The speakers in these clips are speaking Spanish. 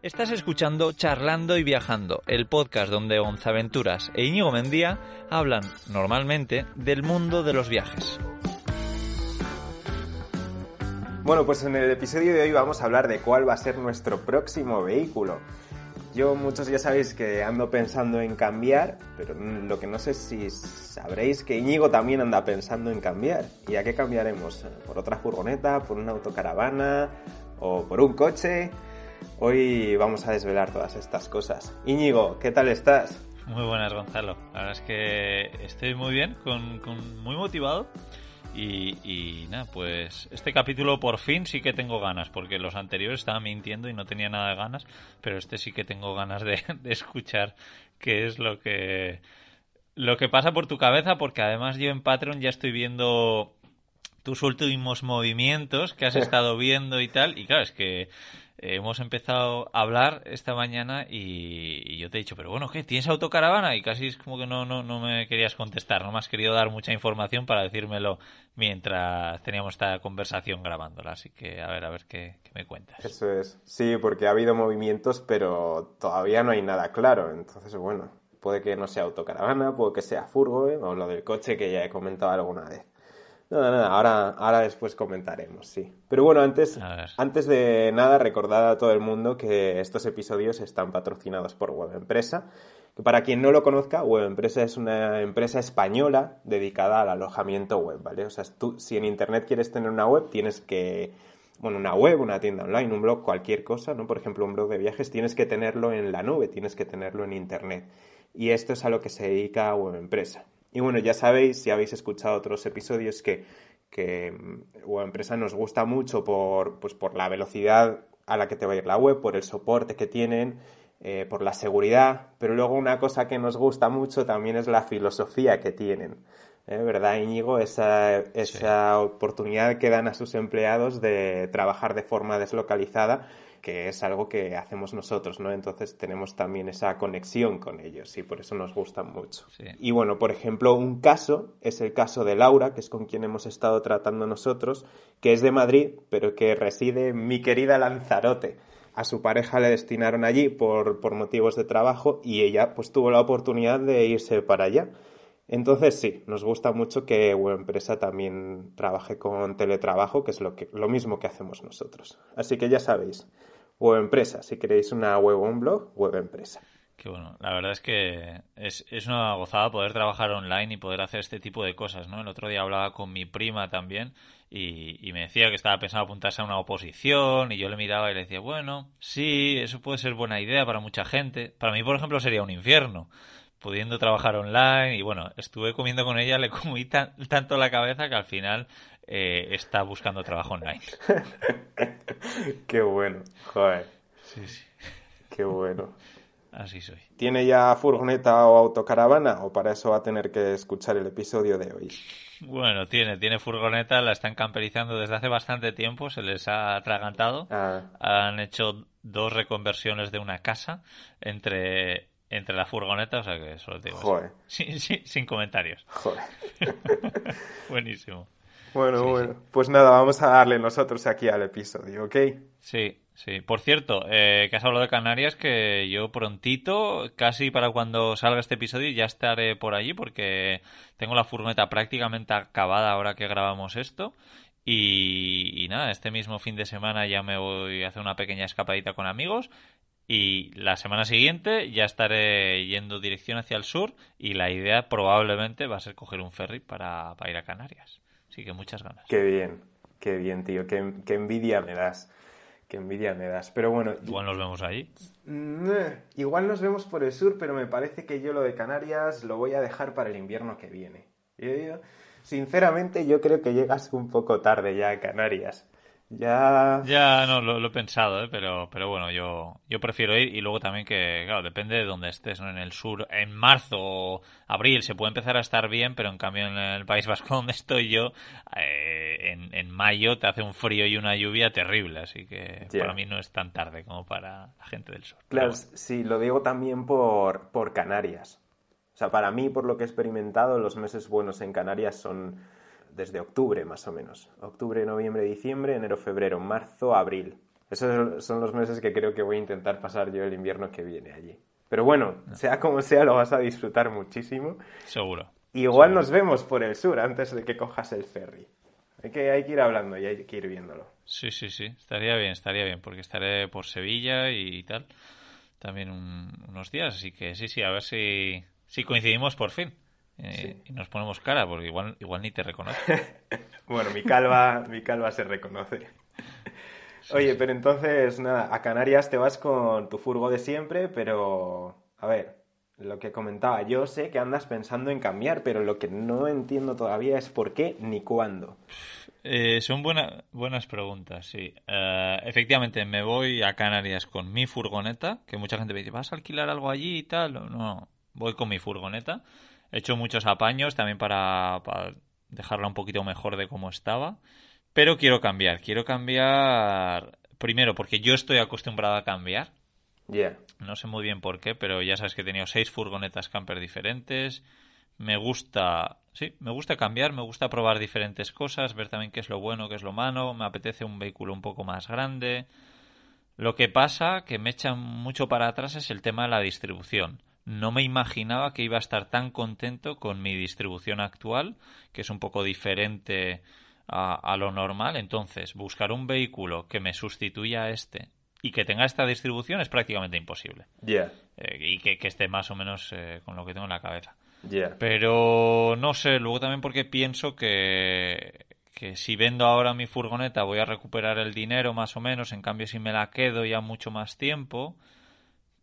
Estás escuchando Charlando y Viajando, el podcast donde Gonzaventuras e Íñigo Mendía hablan normalmente del mundo de los viajes. Bueno, pues en el episodio de hoy vamos a hablar de cuál va a ser nuestro próximo vehículo. Yo muchos ya sabéis que ando pensando en cambiar, pero lo que no sé si sabréis que Íñigo también anda pensando en cambiar. ¿Y a qué cambiaremos? ¿Por otra furgoneta? ¿Por una autocaravana? ¿O por un coche? Hoy vamos a desvelar todas estas cosas. Íñigo, ¿qué tal estás? Muy buenas, Gonzalo. La verdad es que estoy muy bien, con, muy motivado. Y, nada, pues este capítulo por fin sí que tengo ganas, porque los anteriores estaba mintiendo y no tenía nada de ganas, pero este sí que tengo ganas de, de escuchar qué es lo que lo que pasa por tu cabeza, porque además yo en Patreon ya estoy viendo tus últimos movimientos que has estado viendo y tal, y claro, es que hemos empezado a hablar esta mañana y, yo te he dicho, pero bueno, ¿qué? ¿Tienes autocaravana? Y casi es como que no, no, no me querías contestar, no me has querido dar mucha información para decírmelo mientras teníamos esta conversación grabándola. Así que a ver, a ver qué, me cuentas. Eso es, sí, porque ha habido movimientos, pero todavía no hay nada claro. Entonces, bueno, puede que no sea autocaravana, puede que sea furgo, ¿eh? o lo del coche que ya he comentado alguna vez. Nada, nada, ahora, ahora después comentaremos, sí. Pero bueno, antes, antes de nada, recordad a todo el mundo que estos episodios están patrocinados por Web Empresa. Que para quien no lo conozca, Web Empresa es una empresa española dedicada al alojamiento web, ¿vale? O sea, tú, si en Internet quieres tener una web, tienes que, bueno, una web, una tienda online, un blog, cualquier cosa, ¿no? Por ejemplo, un blog de viajes, tienes que tenerlo en la nube, tienes que tenerlo en Internet. Y esto es a lo que se dedica Web Empresa. Y bueno, ya sabéis, si habéis escuchado otros episodios, que, que mm, Empresa nos gusta mucho por, pues por la velocidad a la que te va a ir la web, por el soporte que tienen, eh, por la seguridad, pero luego una cosa que nos gusta mucho también es la filosofía que tienen. ¿Eh? ¿Verdad, Íñigo? Esa, esa oportunidad que dan a sus empleados de trabajar de forma deslocalizada que es algo que hacemos nosotros, ¿no? Entonces tenemos también esa conexión con ellos y por eso nos gustan mucho. Y bueno, por ejemplo, un caso es el caso de Laura, que es con quien hemos estado tratando nosotros, que es de Madrid, pero que reside en mi querida Lanzarote. A su pareja le destinaron allí por, por motivos de trabajo y ella pues tuvo la oportunidad de irse para allá. Entonces sí, nos gusta mucho que web empresa también trabaje con teletrabajo, que es lo, que, lo mismo que hacemos nosotros. Así que ya sabéis, web empresa, si queréis una web o un blog, web empresa. Qué bueno, la verdad es que es, es, una gozada poder trabajar online y poder hacer este tipo de cosas, ¿no? El otro día hablaba con mi prima también y, y, me decía que estaba pensando apuntarse a una oposición y yo le miraba y le decía, bueno, sí, eso puede ser buena idea para mucha gente. Para mí, por ejemplo, sería un infierno pudiendo trabajar online y bueno, estuve comiendo con ella, le comí tanto la cabeza que al final eh, está buscando trabajo online. Qué bueno, joder. Sí, sí. Qué bueno. Así soy. ¿Tiene ya furgoneta o autocaravana o para eso va a tener que escuchar el episodio de hoy? Bueno, tiene, tiene furgoneta, la están camperizando desde hace bastante tiempo, se les ha atragantado. Ah. Han hecho dos reconversiones de una casa entre entre la furgoneta, o sea que solo te digo. Joder. Sin, sin, comentarios. Joder. Buenísimo. Bueno, bueno. Pues nada, vamos a darle nosotros aquí al episodio, ¿ok? Sí, sí. Por cierto, eh, que has hablado de Canarias, que yo prontito, casi para cuando salga este episodio, ya estaré por allí porque tengo la furgoneta prácticamente acabada ahora que grabamos esto. Y, y, nada, este mismo fin de semana ya me voy a hacer una pequeña escapadita con amigos y la semana siguiente ya estaré yendo dirección hacia el sur y la idea probablemente va a ser coger un ferry para, ir a Canarias. Así que muchas ganas. Qué bien, qué bien, tío. Qué, envidia me das. Qué envidia me das. Pero bueno. Igual nos vemos ahí. Mm, igual nos vemos por el sur, pero me parece que yo lo de Canarias lo voy a dejar para el invierno que viene. sinceramente, yo creo que llegas un poco tarde ya a Canarias. Ya. Ya, no, lo, he pensado, ¿eh? pero, pero bueno, yo, yo prefiero ir y luego también que, claro, depende de dónde estés, ¿no? En el sur, en marzo o abril se puede empezar a estar bien, pero en cambio en el País Vasco donde estoy yo, eh, en, en mayo te hace un frío y una lluvia terrible, así que para mí no es tan tarde como para la gente del sur. Claro, sí, lo digo también por, por Canarias. O sea, para mí, por lo que he experimentado, los meses buenos en Canarias son desde octubre más o menos. Octubre, noviembre, diciembre, enero, febrero, marzo, abril. Esos son los meses que creo que voy a intentar pasar yo el invierno que viene allí. Pero bueno, sea como sea, lo vas a disfrutar muchísimo. Seguro. igual nos vemos por el sur antes de que cojas el ferry. Hay que, hay que ir hablando y hay que ir viéndolo. Sí, sí, sí. Estaría bien, estaría bien, porque estaré por Sevilla y tal. También unos días, así que sí, sí, a ver si, si coincidimos por fin. Eh, y nos ponemos cara, porque igual, igual ni te reconoce. bueno, mi calva, mi calva se reconoce. Oye, pero entonces, nada, a Canarias te vas con tu furgo de siempre, pero, a ver, lo que comentaba, yo sé que andas pensando en cambiar, pero lo que no entiendo todavía es por qué ni cuándo. Eh, son buenas preguntas, sí. Eh, efectivamente, me voy a Canarias con mi furgoneta, que mucha gente me dice, ¿vas a alquilar algo allí y tal? No, voy con mi furgoneta. He hecho muchos apaños también para, para dejarla un poquito mejor de cómo estaba. Pero quiero cambiar, quiero cambiar primero porque yo estoy acostumbrado a cambiar. Yeah. No sé muy bien por qué, pero ya sabes que he tenido seis furgonetas camper diferentes. Me gusta, sí, me gusta cambiar, me gusta probar diferentes cosas, ver también qué es lo bueno, qué es lo malo. Me apetece un vehículo un poco más grande. Lo que pasa que me echa mucho para atrás es el tema de la distribución. No me imaginaba que iba a estar tan contento con mi distribución actual, que es un poco diferente a, lo normal. Entonces, buscar un vehículo que me sustituya a este y que tenga esta distribución es prácticamente imposible. Yeah. Eh, y que, esté más o menos eh, con lo que tengo en la cabeza. Yeah. Pero no sé, luego también porque pienso que, que si vendo ahora mi furgoneta voy a recuperar el dinero más o menos, en cambio si me la quedo ya mucho más tiempo,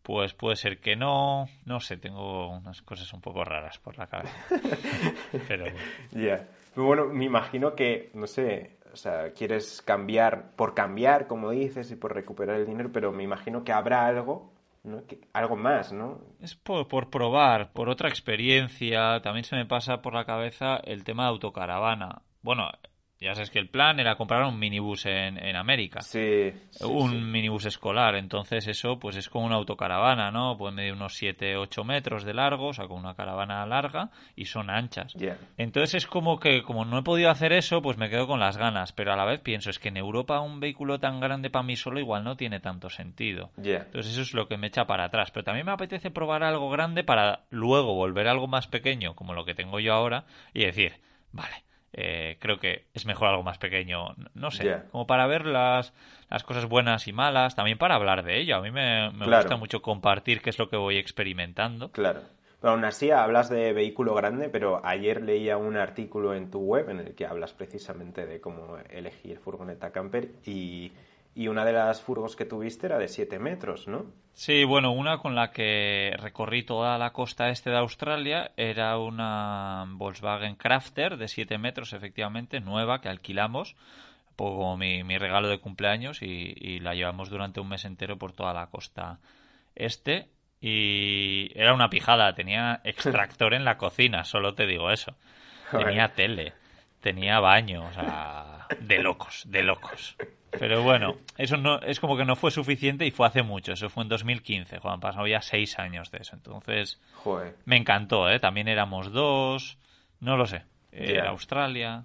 pues puede ser que no, no sé, tengo unas cosas un poco raras por la cabeza. Pero ya. Bueno, me imagino que, no sé, o sea, quieres cambiar por cambiar, como dices, y por recuperar el dinero, pero me imagino que habrá algo, ¿no? algo más, ¿no? Es por, por probar, por otra experiencia. También se me pasa por la cabeza el tema de autocaravana. Bueno, ya sabes que el plan era comprar un minibús en, en América. Sí. un minibús escolar. Entonces eso pues es como una autocaravana, ¿no? Puede medir unos 7, 8 metros de largo, o sea, con una caravana larga y son anchas. Entonces es como que como no he podido hacer eso, pues me quedo con las ganas. Pero a la vez pienso, es que en Europa un vehículo tan grande para mí solo igual no tiene tanto sentido. Entonces eso es lo que me echa para atrás. Pero también me apetece probar algo grande para luego volver a algo más pequeño, como lo que tengo yo ahora, y decir, vale eh, creo que es mejor algo más pequeño, no sé, como para ver las, las cosas buenas y malas, también para hablar de ello. A mí me, gusta mucho compartir qué es lo que voy experimentando. Claro. Pero aún así hablas de vehículo grande, pero ayer leía un artículo en tu web en el que hablas precisamente de cómo elegir furgoneta camper y y una de las furgos que tuviste era de 7 metros, ¿no? Sí, bueno, una con la que recorrí toda la costa este de Australia era una Volkswagen Crafter de 7 metros, efectivamente, nueva, que alquilamos como mi, mi regalo de cumpleaños y, la llevamos durante un mes entero por toda la costa este. Y era una pijada, tenía extractor en la cocina, solo te digo eso. Tenía tele, tenía baño, o sea, de locos, de locos. Pero bueno, eso no es como que no fue suficiente y fue hace mucho. Eso fue en 2015, Juan. Pasado ya seis años de eso. Entonces, me encantó, ¿eh? También éramos dos. No lo sé. Era Australia.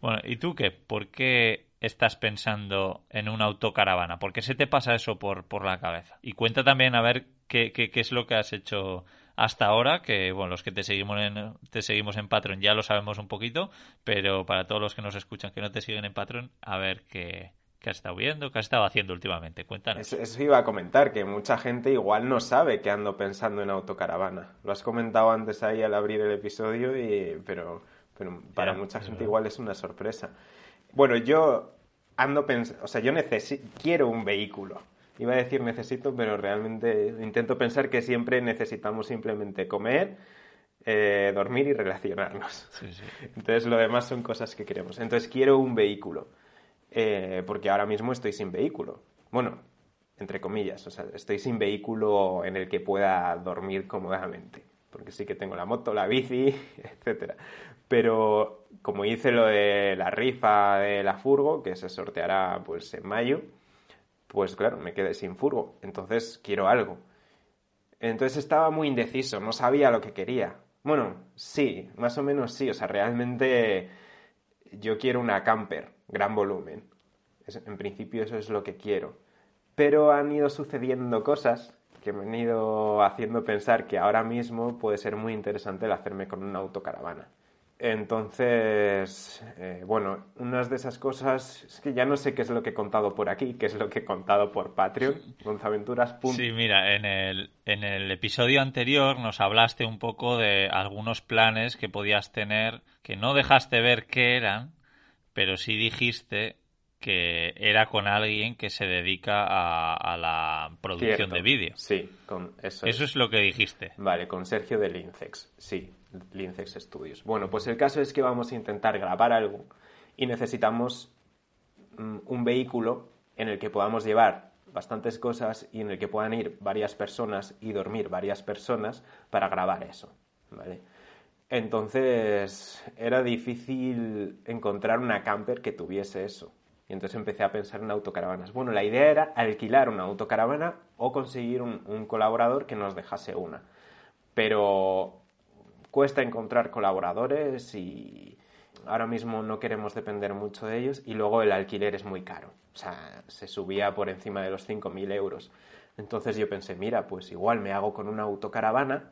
Bueno, ¿y tú qué? ¿Por qué estás pensando en una autocaravana? ¿Por qué se te pasa eso por, por la cabeza? Y cuenta también a ver qué, qué, qué es lo que has hecho hasta ahora, que bueno, los que te seguimos en, te seguimos en Patreon ya lo sabemos un poquito, pero para todos los que nos escuchan que no te siguen en Patreon, a ver qué, qué has estado viendo, qué has estado haciendo últimamente. Cuéntanos. Eso, iba a comentar, que mucha gente igual no sabe que ando pensando en autocaravana. Lo has comentado antes ahí al abrir el episodio, y, pero, pero para mucha gente igual es una sorpresa. Bueno, yo ando pensando, o sea, yo necesito, quiero un vehículo iba a decir necesito, pero realmente intento pensar que siempre necesitamos simplemente comer, eh, dormir y relacionarnos. Entonces lo demás son cosas que queremos. Entonces quiero un vehículo, eh, porque ahora mismo estoy sin vehículo. Bueno, entre comillas, o sea, estoy sin vehículo en el que pueda dormir cómodamente, porque sí que tengo la moto, la bici, etcétera. Pero como hice lo de la rifa de la furgo, que se sorteará pues en mayo, pues claro, me quedé sin furgo. Entonces quiero algo. Entonces estaba muy indeciso, no sabía lo que quería. Bueno, sí, más o menos sí. O sea, realmente yo quiero una camper, gran volumen. en principio eso es lo que quiero. Pero han ido sucediendo cosas que me han ido haciendo pensar que ahora mismo puede ser muy interesante el hacerme con una autocaravana. Entonces, eh, bueno, unas de esas cosas es que ya no sé qué es lo que he contado por aquí, qué es lo que he contado por Patreon, Gonzaventuras. Sí, mira, en el, en el episodio anterior nos hablaste un poco de algunos planes que podías tener, que no dejaste ver qué eran, pero sí dijiste que era con alguien que se dedica a, la producción de vídeo. Sí, con eso. Eso es. lo que dijiste. Vale, con Sergio de Lincex, sí, Lincex Studios. Bueno, pues el caso es que vamos a intentar grabar algo y necesitamos mm, un vehículo en el que podamos llevar bastantes cosas y en el que puedan ir varias personas y dormir varias personas para grabar eso, ¿vale? Entonces era difícil encontrar una camper que tuviese eso. Y entonces empecé a pensar en autocaravanas. Bueno, la idea era alquilar una autocaravana o conseguir un, colaborador que nos dejase una. Pero cuesta encontrar colaboradores y ahora mismo no queremos depender mucho de ellos y luego el alquiler es muy caro. O sea, se subía por encima de los 5.000 euros. Entonces yo pensé, mira, pues igual me hago con una autocaravana,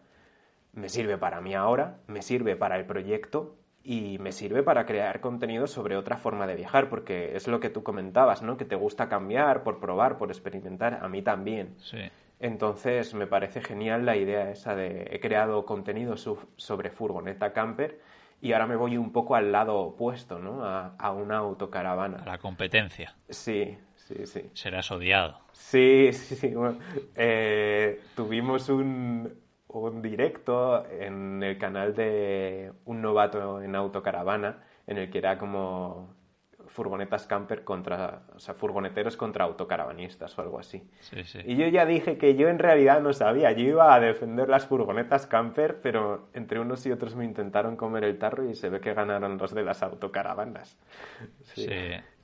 me sirve para mí ahora, me sirve para el proyecto y me sirve para crear contenido sobre otra forma de viajar, porque es lo que tú comentabas, ¿no? Que te gusta cambiar, por probar, por experimentar, a mí también. Sí. Entonces me parece genial la idea esa de he creado contenido sobre furgoneta camper y ahora me voy un poco al lado opuesto, ¿no? A, a una autocaravana. A la competencia. Sí, sí, sí. Serás odiado. Sí, sí, sí. Eh, tuvimos un, un directo en el canal de un novato en autocaravana en el que era como furgonetas camper contra, o sea, furgoneteros contra autocaravanistas o algo así. Y yo ya dije que yo en realidad no sabía, yo iba a defender las furgonetas camper, pero entre unos y otros me intentaron comer el tarro y se ve que ganaron los de las autocaravanas. Sí,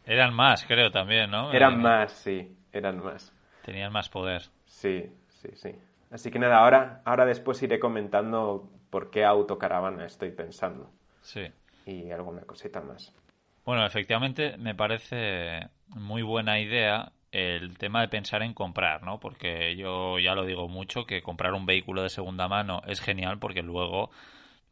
eran más, creo también, ¿no? Eran eh, más, sí, eran más. Tenían más poder. Sí, sí, sí. Así que nada, ahora, ahora después iré comentando por qué autocaravana estoy pensando. Sí. Y alguna cosita más. Bueno, efectivamente me parece muy buena idea el tema de pensar en comprar, ¿no? Porque yo ya lo digo mucho, que comprar un vehículo de segunda mano es genial porque luego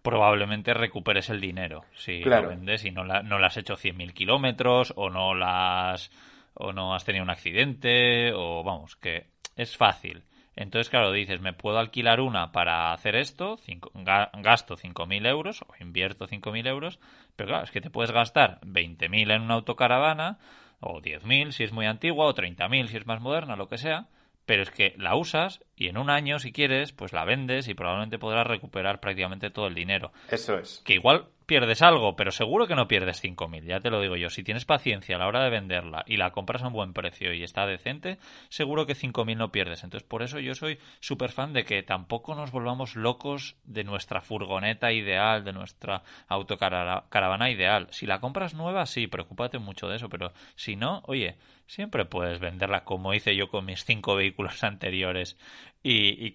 probablemente recuperes el dinero si lo vendes y no, la, no le has hecho 100.000 kilómetros o no las o no has tenido un accidente o vamos, que es fácil. Entonces, claro, dices, me puedo alquilar una para hacer esto, cinco, gasto 5.000 euros o invierto 5.000 euros, pero claro, es que te puedes gastar 20.000 en una autocaravana o 10.000 si es muy antigua o 30.000 si es más moderna, lo que sea, pero es que la usas y en un año, si quieres, pues la vendes y probablemente podrás recuperar prácticamente todo el dinero. Eso es. Que igual pierdes algo, pero seguro que no pierdes 5.000, ya te lo digo yo. Si tienes paciencia a la hora de venderla y la compras a un buen precio y está decente, seguro que 5.000 no pierdes. Entonces, por eso yo soy súper fan de que tampoco nos volvamos locos de nuestra furgoneta ideal, de nuestra autocaravana ideal. Si la compras nueva, sí, preocúpate mucho de eso, pero si no, oye, siempre puedes venderla como hice yo con mis cinco vehículos anteriores y, y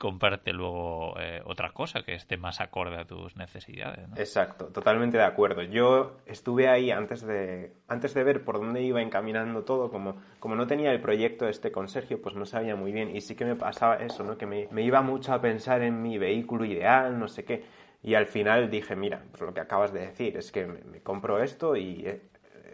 luego eh, otra cosa que esté más acorde a tus necesidades. Exacto, totalmente de acuerdo. Yo estuve ahí antes de, antes de ver por dónde iba encaminando todo, como, como no tenía el proyecto este con Sergio, pues no sabía muy bien y sí que me pasaba eso, ¿no? que me, me iba mucho a pensar en mi vehículo ideal, no sé qué. Y al final dije, mira, pues lo que acabas de decir es que me, compro esto y eh,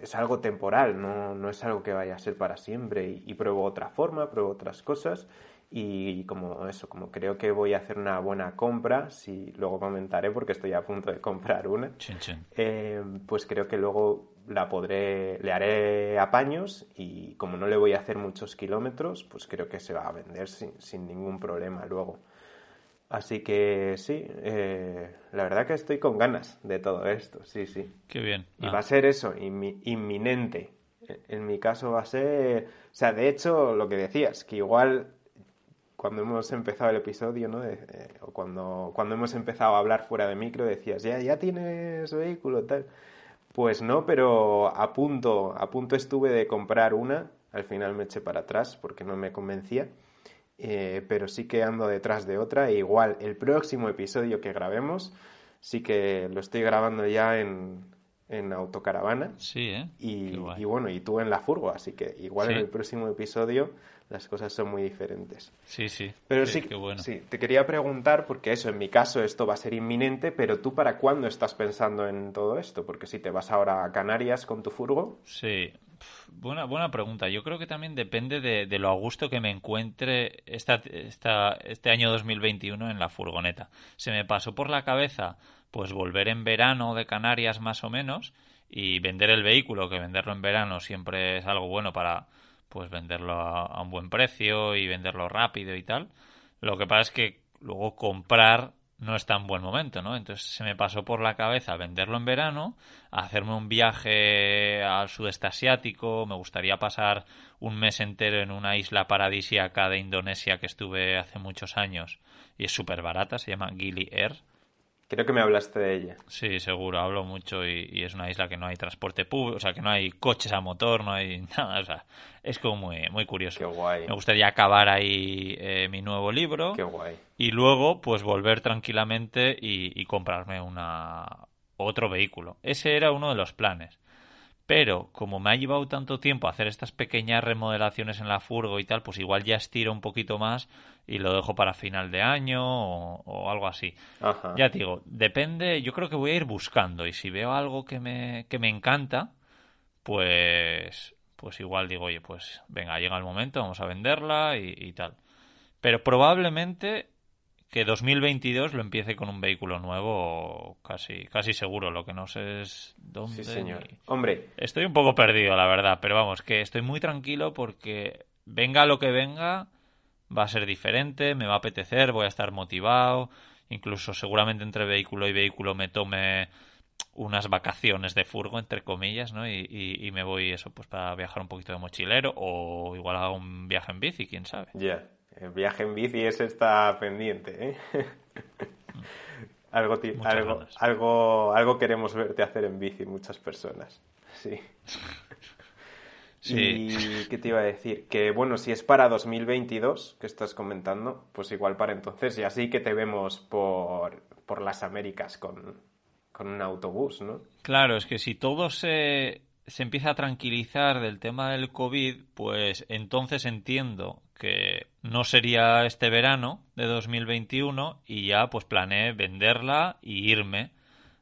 es algo temporal, no, no, es algo que vaya a ser para siempre. Y, y, pruebo otra forma, pruebo otras cosas y como eso, como creo que voy a hacer una buena compra, si luego comentaré porque estoy a punto de comprar una, eh, pues creo que luego la podré, le haré apaños y como no le voy a hacer muchos kilómetros, pues creo que se va a vender sin, sin ningún problema luego. Así que sí, eh, la verdad que estoy con ganas de todo esto, sí, sí. Qué bien. Y va a ser eso, inminente. En mi caso va a ser, o sea, de hecho, lo que decías, que igual cuando hemos empezado el episodio, ¿no? Eh, o cuando, cuando hemos empezado a hablar fuera de micro, decías, ya, ya tienes vehículo, tal. Pues no, pero a punto, a punto estuve de comprar una. Al final me eché para atrás porque no me convencía. Eh, pero sí que ando detrás de otra. E igual, el próximo episodio que grabemos, sí que lo estoy grabando ya en, en autocaravana. Sí, ¿eh? Y, bueno, y tú en la furgo, así que igual en Sí. el próximo episodio las cosas son muy diferentes. Sí, sí. Pero sí, qué bueno. sí, te quería preguntar, porque eso, en mi caso esto va a ser inminente, pero tú para cuándo estás pensando en todo esto? Porque si te vas ahora a Canarias con tu furgo, Sí, buena, buena pregunta. Yo creo que también depende de, lo a gusto que me encuentre esta, esta, este año 2021 en la furgoneta. Se me pasó por la cabeza pues volver en verano de Canarias más o menos y vender el vehículo, que venderlo en verano siempre es algo bueno para pues venderlo a, a un buen precio y venderlo rápido y tal. Lo que pasa es que luego comprar no es tan buen momento, ¿no? Entonces se me pasó por la cabeza venderlo en verano, hacerme un viaje al sudeste asiático, me gustaría pasar un mes entero en una isla paradisíaca de Indonesia que estuve hace muchos años y es súper barata, se llama Gili Air. Creo que me hablaste de ella. Sí, seguro, hablo mucho y, y es una isla que no hay transporte público, o sea, que no hay coches a motor, no hay nada, o sea, es como muy, muy curioso. Qué guay, Me gustaría acabar ahí eh, mi nuevo libro qué guay. y luego pues volver tranquilamente y, y comprarme una otro vehículo. Ese era uno de los planes. Pero como me ha llevado tanto tiempo hacer estas pequeñas remodelaciones en la furgo y tal, pues igual ya estiro un poquito más y lo dejo para final de año o, o algo así. Ajá. Ya te digo, depende, yo creo que voy a ir buscando y si veo algo que me, que me encanta, pues, pues igual digo, oye, pues venga, llega el momento, vamos a venderla y, y tal. Pero probablemente que 2022 lo empiece con un vehículo nuevo, casi, casi seguro. Lo que no sé es dónde. Sí, señor. Hombre, Estoy un poco perdido, la verdad, pero vamos, que estoy muy tranquilo porque venga lo que venga, va a ser diferente, me va a apetecer, voy a estar motivado, incluso seguramente entre vehículo y vehículo me tome unas vacaciones de furgo, entre comillas, ¿no? Y, y- y me voy eso, pues para viajar un poquito de mochilero o igual hago un viaje en bici, quién sabe. ya. El viaje en bici ese está pendiente, ¿eh? algo, algo, algo, algo queremos verte hacer en bici, muchas personas. Sí. Sí. ¿Y qué te iba a decir? Que bueno, si es para 2022, que estás comentando, pues igual para entonces, y así que te vemos por, por las Américas con, con un autobús, ¿no? Claro, es que si todo se, se empieza a tranquilizar del tema del COVID, pues entonces entiendo que no sería este verano de 2021 y ya pues planeé venderla y irme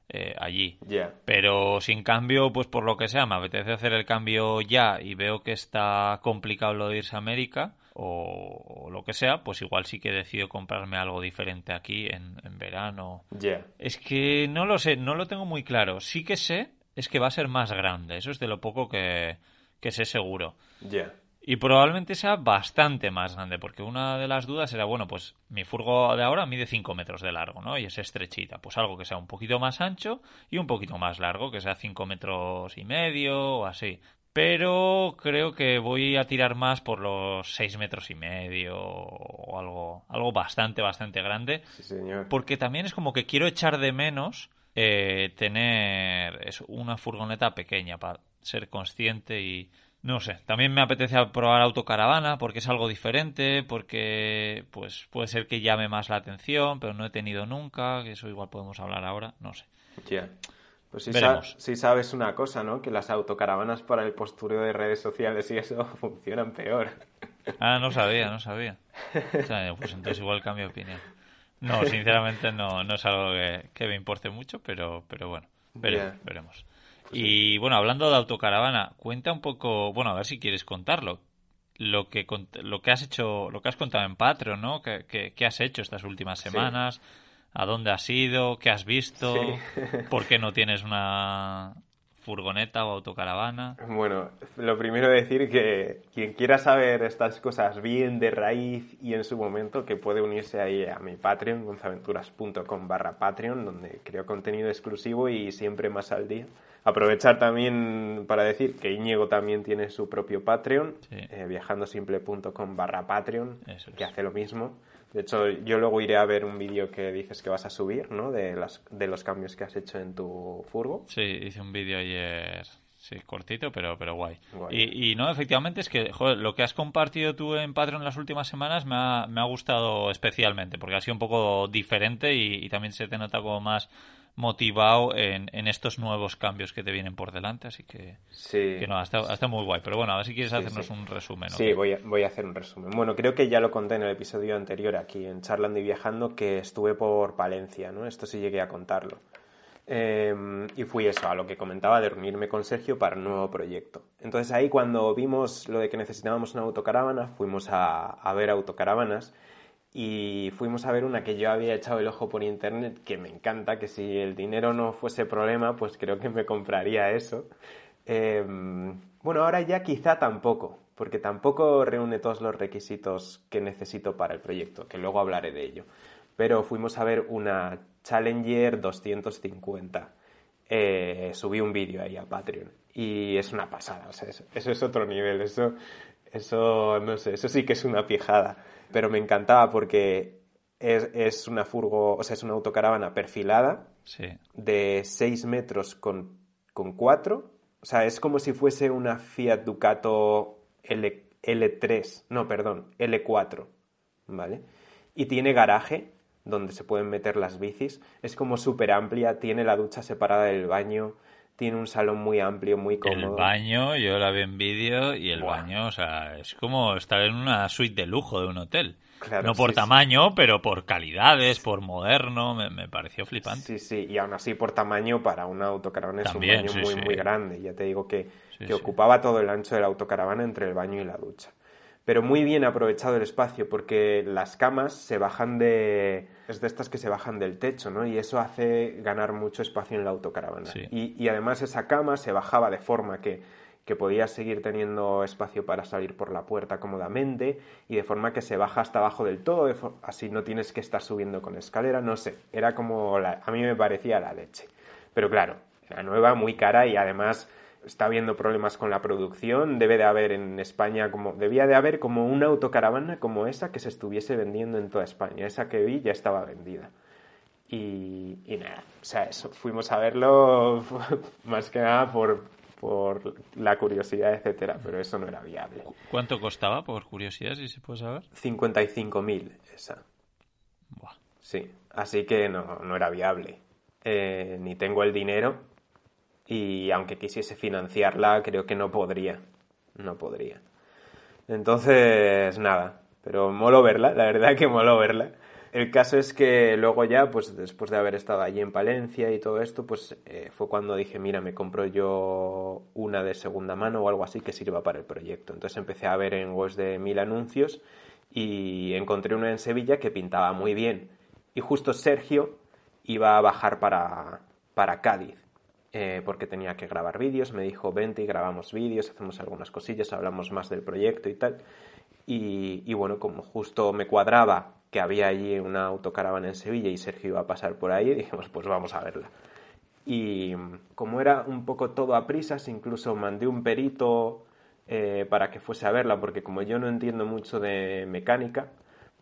eh, allí. Ya. Pero si en cambio, pues por lo que sea, me apetece hacer el cambio ya y veo que está complicado lo de irse a América o, o lo que sea, pues igual sí que decido comprarme algo diferente aquí en, en verano. Ya. Es que no lo sé, no lo tengo muy claro. Sí que sé es que va a ser más grande. Eso es de lo poco que, que sé seguro. Ya. Y probablemente sea bastante más grande, porque una de las dudas era, bueno, pues mi furgo de ahora mide 5 metros de largo, ¿no? Y es estrechita. Pues algo que sea un poquito más ancho y un poquito más largo, que sea 5 metros y medio o así. Pero creo que voy a tirar más por los 6 metros y medio o algo, algo bastante, bastante grande. Sí, señor. Porque también es como que quiero echar de menos eh, tener eso, una furgoneta pequeña para ser consciente y no sé. También me apetece probar autocaravana porque es algo diferente, porque pues puede ser que llame más la atención, pero no he tenido nunca, que eso igual podemos hablar ahora, no sé. Pues sí, Veremos. sa- sí sabes una cosa, ¿no? Que las autocaravanas para el postureo de redes sociales y eso funcionan peor. Ah, no sabía, no sabía. O sea, pues entonces igual cambio de opinión. No, sinceramente no, no es algo que, que me importe mucho, pero, pero bueno, veremos. Veremos. Y bueno, hablando de autocaravana, cuenta un poco, bueno, a ver si quieres contarlo. Lo que, lo que has hecho, lo que has contado en Patreon, ¿no? ¿Qué, qué- qué has hecho estas últimas Sí. semanas? ¿A dónde has ido? ¿Qué has visto? Sí. ¿Por qué no tienes una furgoneta o autocaravana? Bueno, lo primero decir que quien quiera saber estas cosas bien de raíz y en su momento, que puede unirse ahí a mi Patreon, gonzaventuras.com barra Patreon, donde creo contenido exclusivo y siempre más al día. Aprovechar también para decir que Íñigo también tiene su propio Patreon, Sí. eh, viajandosimple.com barra Patreon, Eso es. que hace lo mismo. De hecho, yo luego iré a ver un vídeo que dices que vas a subir, ¿no? De, las, de los cambios que has hecho en tu furgo. Sí, hice un vídeo ayer, sí, cortito, pero, pero guay. Guay. Y, y no, efectivamente, es que joder, lo que has compartido tú en Patreon las últimas semanas me ha, me ha gustado especialmente, porque ha sido un poco diferente y, y también se te nota como más, motivado en, en, estos nuevos cambios que te vienen por delante, así que, sí. que no, está, muy guay. Pero bueno, a ver si quieres hacernos un resumen. Sí, voy a, voy a hacer un resumen. Bueno, creo que ya lo conté en el episodio anterior aquí en Charlando y Viajando que estuve por Palencia, ¿no? Esto sí llegué a contarlo. Em, y fui eso, a lo que comentaba de reunirme con Sergio para un nuevo proyecto. Entonces ahí cuando vimos lo de que necesitábamos una autocaravana, fuimos a, a ver autocaravanas y fuimos a ver una que yo había echado el ojo por internet, que me encanta, que si el dinero no fuese problema, pues creo que me compraría eso. Em, bueno, ahora ya quizá tampoco, porque tampoco reúne todos los requisitos que necesito para el proyecto, que luego hablaré de ello. Pero fuimos a ver una Challenger 250. Eh, subí un vídeo ahí a Patreon y es una pasada, o sea, eso, eso es otro nivel, eso, eso, no sé, eso sí que es una pijada pero me encantaba porque es, es, una furgo, o sea, es una autocaravana perfilada de 6 metros con, con 4. O sea, es como si fuese una Fiat Ducato L, L3, no, perdón, L4, ¿vale? Y tiene garaje donde se pueden meter las bicis. Es como súper amplia, tiene la ducha separada del baño, tiene un salón muy amplio, muy cómodo. El baño, yo la vi en vídeo y el baño, o sea, es como estar en una suite de lujo de un hotel. no por tamaño, pero por calidades, por moderno, me, pareció flipante. Sí, sí, y aún así por tamaño para una autocaravana es un baño muy, muy grande. Ya te digo que, que ocupaba todo el ancho de la autocaravana entre el baño y la ducha pero muy bien aprovechado el espacio porque las camas se bajan de... es de estas que se bajan del techo, ¿no? Y eso hace ganar mucho espacio en la autocaravana. Y, y, además esa cama se bajaba de forma que, que podías seguir teniendo espacio para salir por la puerta cómodamente y de forma que se baja hasta abajo del todo, así no tienes que estar subiendo con escalera, no sé, era como... La... a mí me parecía la leche. Pero claro, era nueva, muy cara y además está habiendo problemas con la producción, debe de haber en España como debía de haber como una autocaravana como esa que se estuviese vendiendo en toda España. Esa que vi ya estaba vendida. Y, nada, o sea, eso, fuimos a verlo más que nada por, por la curiosidad, etcétera, pero eso no era viable. ¿Cuánto costaba, por curiosidad, si se puede saber? 55.000 esa. Buah. Sí, así que no, no era viable. Eh, ni tengo el dinero y aunque quisiese financiarla, creo que no podría. No podría. Entonces, nada, pero molo verla, la verdad que molo verla. El caso es que luego ya, pues después de haber estado allí en Palencia y todo esto, pues eh, fue cuando dije, mira, me compro yo una de segunda mano o algo así que sirva para el proyecto. Entonces empecé a ver en webs de mil anuncios y encontré una en Sevilla que pintaba muy bien. Y justo Sergio iba a bajar para, para Cádiz. Eh, porque tenía que grabar vídeos, me dijo, vente y grabamos vídeos, hacemos algunas cosillas, hablamos más del proyecto y tal. Y, bueno, como justo me cuadraba que había allí una autocaravana en Sevilla y Sergio iba a pasar por ahí, dijimos, pues vamos a verla. Y como era un poco todo a prisas, incluso mandé un perito eh, para que fuese a verla, porque como yo no entiendo mucho de mecánica,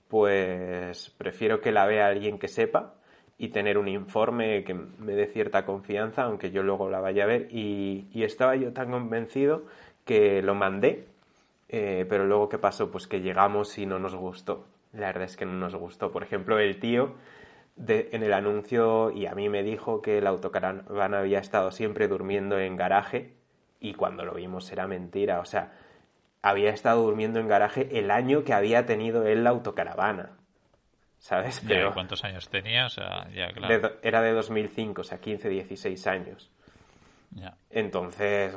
pues prefiero que la vea alguien que sepa y tener un informe que me dé cierta confianza, aunque yo luego la vaya a ver. Y, estaba yo tan convencido que lo mandé, eh, pero luego ¿qué pasó? Pues que llegamos y no nos gustó. La verdad es que no nos gustó. Por ejemplo, el tío en el anuncio y a mí me dijo que el autocaravana había estado siempre durmiendo en garaje y cuando lo vimos era mentira. O sea, había estado durmiendo en garaje el año que había tenido él la autocaravana. ¿Sabes? Pero ¿Cuántos años tenía? O sea, ya, claro. era de 2005, o sea, 15, 16 años. Ya. Entonces,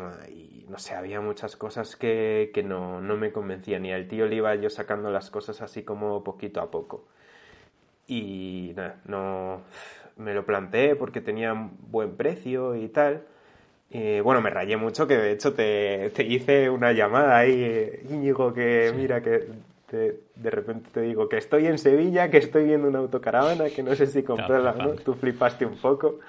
no sé, había muchas cosas que, que no, no, me convencían. Y al tío le iba yo sacando las cosas así como poquito a poco. Y nada, no me lo planteé porque tenía buen precio y tal. Y bueno, me rayé mucho que de hecho te, te hice una llamada ahí, Íñigo, que mira, que de repente te digo que estoy en Sevilla, que estoy viendo una autocaravana, que no sé si comprarla no. Tú flipaste un poco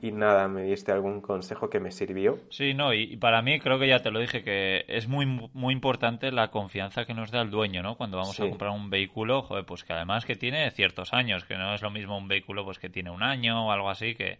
y nada, me diste algún consejo que me sirvió. Sí, no, y, para mí creo que ya te lo dije, que es muy, muy importante la confianza que nos da el dueño, ¿no? Cuando vamos a comprar un vehículo, joder, pues que además que tiene ciertos años, que no es lo mismo un vehículo pues que tiene un año o algo así, que,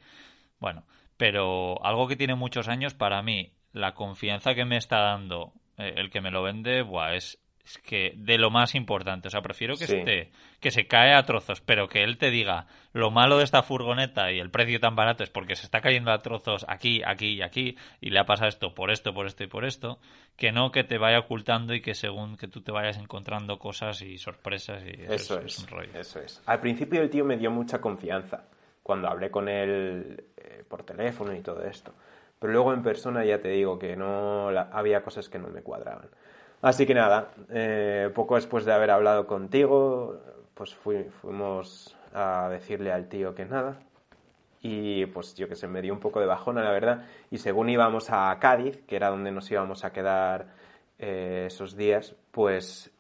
bueno, pero algo que tiene muchos años, para mí, la confianza que me está dando eh, el que me lo vende, buah, es es que de lo más importante. O sea, prefiero que esté, que se cae a trozos, pero que él te diga lo malo de esta furgoneta y el precio tan barato es porque se está cayendo a trozos aquí, aquí y aquí, y le ha pasado esto por esto, por esto y por esto, que no que te vaya ocultando y que según que tú te vayas encontrando cosas y sorpresas y eso, es, un rollo. Eso es. Al principio el tío me dio mucha confianza cuando hablé con él eh, por teléfono y todo esto. Pero luego en persona ya te digo que no había cosas que no me cuadraban. Así que nada, eh, poco después de haber hablado contigo, pues fuimos a decirle al tío que nada. Y pues yo que sé, me dio un poco de bajona, la verdad. Y según íbamos a Cádiz, que era donde nos íbamos a quedar eh, esos días, pues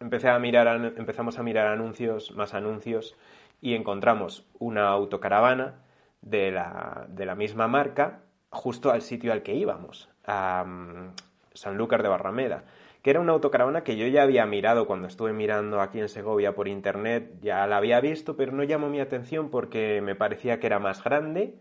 empecé a mirar, empezamos a mirar anuncios, más anuncios, y encontramos una autocaravana de la, de la misma marca justo al sitio al que íbamos, a mm, Sanlúcar de Barrameda que era una autocaravana que yo ya había mirado cuando estuve mirando aquí en Segovia por internet, ya la había visto, pero no llamó mi atención porque me parecía que era más grande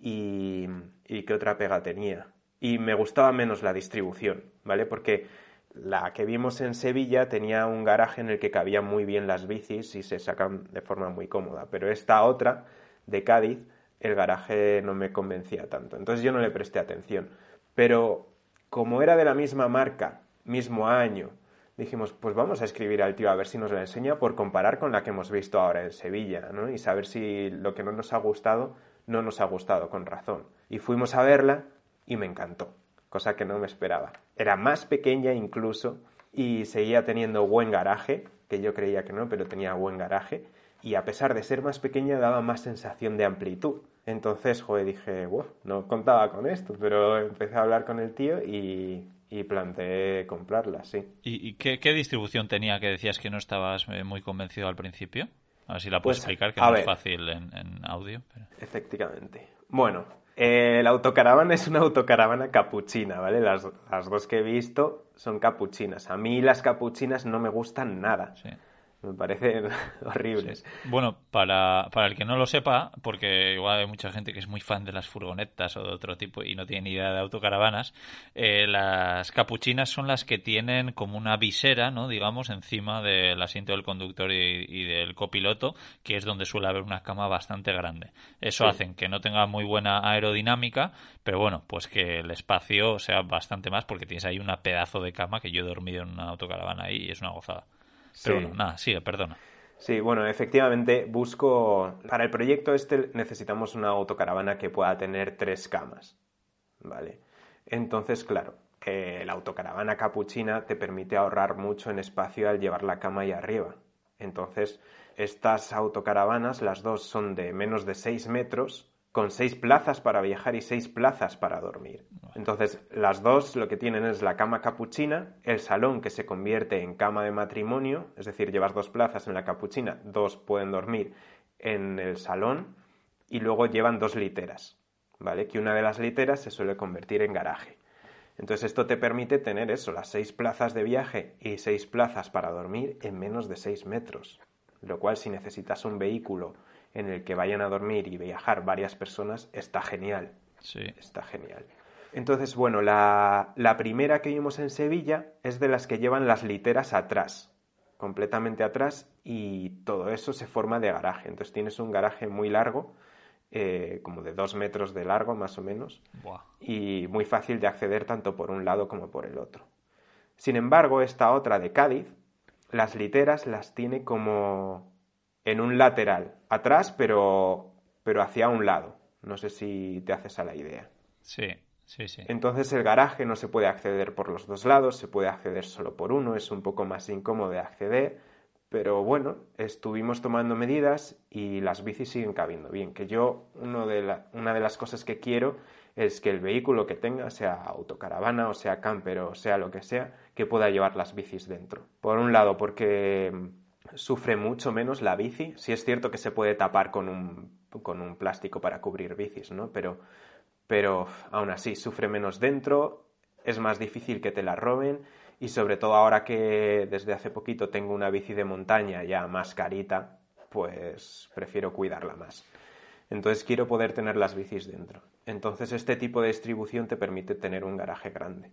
y, y que otra pega tenía. Y me gustaba menos la distribución, ¿vale? Porque la que vimos en Sevilla tenía un garaje en el que cabían muy bien las bicis y se sacan de forma muy cómoda, pero esta otra de Cádiz, el garaje no me convencía tanto, entonces yo no le presté atención. Pero como era de la misma marca mismo año. Dijimos, pues vamos a escribir al tío a ver si nos la enseña por comparar con la que hemos visto ahora en Sevilla, ¿no? Y saber si lo que no nos ha gustado no nos ha gustado con razón. Y fuimos a verla y me encantó, cosa que no me esperaba. Era más pequeña incluso y seguía teniendo buen garaje, que yo creía que no, pero tenía buen garaje. Y a pesar de ser más pequeña, daba más sensación de amplitud. Entonces, joder, dije, wow, no contaba con esto, pero empecé a hablar con el tío y y planteé comprarla, sí. ¿Y, qué, distribución tenía que decías que no estabas eh, muy convencido al principio? A ver si la puedes pues, explicar, que no es fácil en, audio. Efectivamente. Bueno, eh, la autocaravana es una autocaravana capuchina, ¿vale? Las, las, dos que he visto son capuchinas. A mí las capuchinas no me gustan nada. Sí. Me parecen horribles. Bueno, para, para el que no lo sepa, porque igual hay mucha gente que es muy fan de las furgonetas o de otro tipo y no tiene ni idea de autocaravanas, eh, las capuchinas son las que tienen como una visera, ¿no? digamos, encima del asiento del conductor y, del copiloto, que es donde suele haber una cama bastante grande. Eso hace hacen que no tenga muy buena aerodinámica, pero bueno, pues que el espacio sea bastante más porque tienes ahí una pedazo de cama que yo he dormido en una autocaravana ahí y es una gozada. Pero bueno, nada, sigue, perdona. Sí, bueno, efectivamente busco... Para el proyecto este necesitamos una autocaravana que pueda tener tres camas, ¿vale? Entonces, claro, eh, la autocaravana capuchina te permite ahorrar mucho en espacio al llevar la cama ahí arriba. Entonces, estas autocaravanas, las dos son de menos de 6 metros con seis plazas para viajar y seis plazas para dormir. Entonces, las dos lo que tienen es la cama capuchina, el salón que se convierte en cama de matrimonio, es decir, llevas dos plazas en la capuchina, dos pueden dormir en el salón y luego llevan dos literas, ¿vale? Que una de las literas se suele convertir en garaje. Entonces, esto te permite tener eso, las seis plazas de viaje y seis plazas para dormir en menos de seis metros. Lo cual, si necesitas un vehículo en el que vayan a dormir y viajar varias personas está genial. Sí. Está genial. Entonces, bueno, la, la, primera que vimos en Sevilla es de las que llevan las literas atrás, completamente atrás, y todo eso se forma de garaje. Entonces tienes un garaje muy largo, eh, como de dos metros de largo más o menos, y muy fácil de acceder tanto por un lado como por el otro. Sin embargo, esta otra de Cádiz, las literas las tiene como en un lateral, atrás, pero, pero hacia un lado. No sé si te haces a la idea. Sí, sí, sí. Entonces el garaje no se puede acceder por los dos lados, se puede acceder solo por uno, es un poco más incómodo de acceder, pero bueno, estuvimos tomando medidas y las bicis siguen cabiendo bien. Que yo, uno de una de las cosas que quiero es que el vehículo que tenga, sea autocaravana o sea camper o sea lo que sea, que pueda llevar las bicis dentro. Por un lado, porque sufre mucho menos la bici. Sí es cierto que se puede tapar con un, con un plástico para cubrir bicis, ¿no? Pero, pero aún así sufre menos dentro, es más difícil que te la roben y sobre todo ahora que desde hace poquito tengo una bici de montaña ya más carita, pues prefiero cuidarla más. Entonces quiero poder tener las bicis dentro. Entonces este tipo de distribución te permite tener un garaje grande.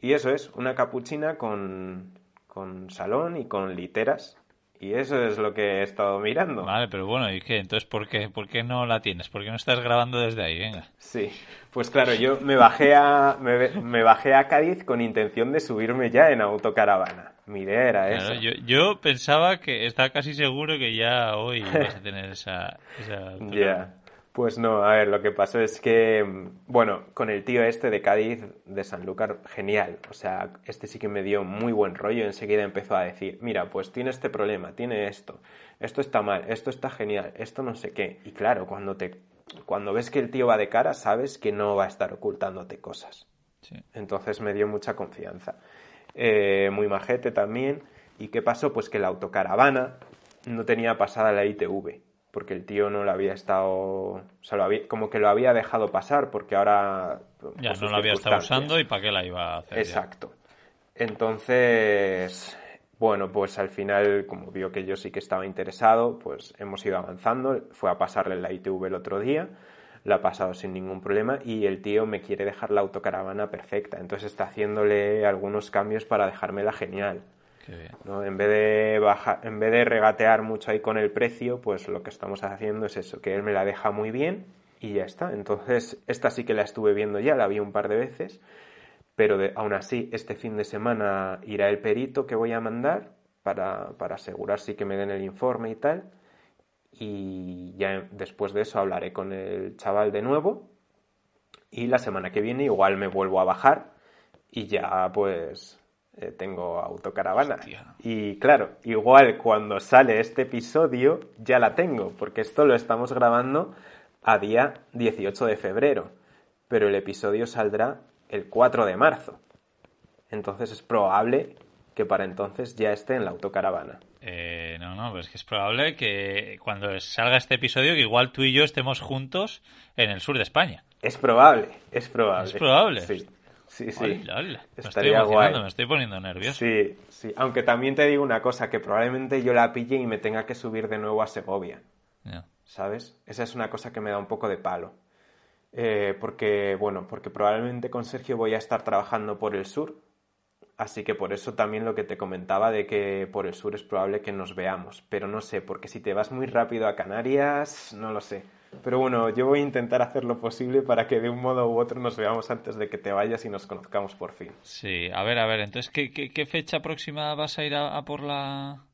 Y eso es, una capuchina con, con salón y con literas. Y eso es lo que he estado mirando. Vale, pero bueno, ¿y qué? Entonces, ¿por qué, ¿por qué no la tienes? ¿Por qué no estás grabando desde ahí? Venga. Sí, pues claro, yo me bajé a, me, me bajé a Cádiz con intención de subirme ya en autocaravana. Mi idea era Claro, esa. yo, yo pensaba que estaba casi seguro que ya hoy vas a tener esa... esa Ya. Pues no, a ver, lo que pasó es que, mm, bueno, con el tío este de Cádiz, de Sanlúcar, genial. O sea, este sí que me dio muy buen rollo. Enseguida empezó a decir, mira, pues tiene este problema, tiene esto, esto está mal, esto está genial, esto no sé qué. Y claro, cuando te, cuando ves que el tío va de cara, sabes que no va a estar ocultándote cosas. Sí. Entonces me dio mucha confianza. Eh, muy majete también. ¿Y qué pasó? Pues que la autocaravana no tenía pasada la ITV, porque el tío no lo había estado, o sea, lo había- como que lo había dejado pasar, porque ahora... Ya, no la había estado usando y ¿para qué la iba a hacer? ya? Exacto. Entonces, bueno, pues al final, como vio que yo sí que estaba interesado, pues hemos ido avanzando. Fue a pasarle la ITV el otro día, la ha pasado sin ningún problema y el tío me quiere dejar la autocaravana perfecta. Entonces está haciéndole algunos cambios para dejármela genial. ¿No? En vez de en vez de regatear mucho ahí con el precio, pues lo que estamos haciendo es eso, que él me la deja muy bien y ya está. Entonces, esta sí que la estuve viendo ya, la vi un par de veces, pero de- aún así, este fin de semana irá el perito que voy a mandar para, para asegurar sí que me den el informe y tal. Y ya después de eso hablaré con el chaval de nuevo. Y la semana que viene igual me vuelvo a bajar y ya pues eh, tengo autocaravana. Hostia. Y claro, igual cuando sale este episodio ya la tengo, porque esto lo estamos grabando a día 18 de febrero, pero el episodio saldrá el 4 de marzo. Entonces es probable que para entonces ya esté en la autocaravana. Eh, no, no, pero es que es probable que cuando salga este episodio, que igual tú y yo estemos juntos en el sur de España. Es probable, es probable. ¿Es probable? Sí, sí, sí. Me estoy Estaría emocionando, guay. me estoy poniendo nervioso. Sí, sí. Aunque también te digo una cosa, que probablemente yo la pille y me tenga que subir de nuevo a Segovia. ¿sabes? Esa es una cosa que me da un poco de palo. Eh, porque, bueno, porque probablemente con Sergio voy a estar trabajando por el sur, así que por eso también lo que te comentaba de que por el sur es probable que nos veamos, pero no sé, porque si te vas muy rápido a Canarias, no lo sé. Pero bueno, yo voy a intentar hacer lo posible para que de un modo u otro nos veamos antes de que te vayas y nos conozcamos por fin. Sí, a ver, a ver, entonces, ¿qué, qué, qué fecha próxima vas a ir a, a por la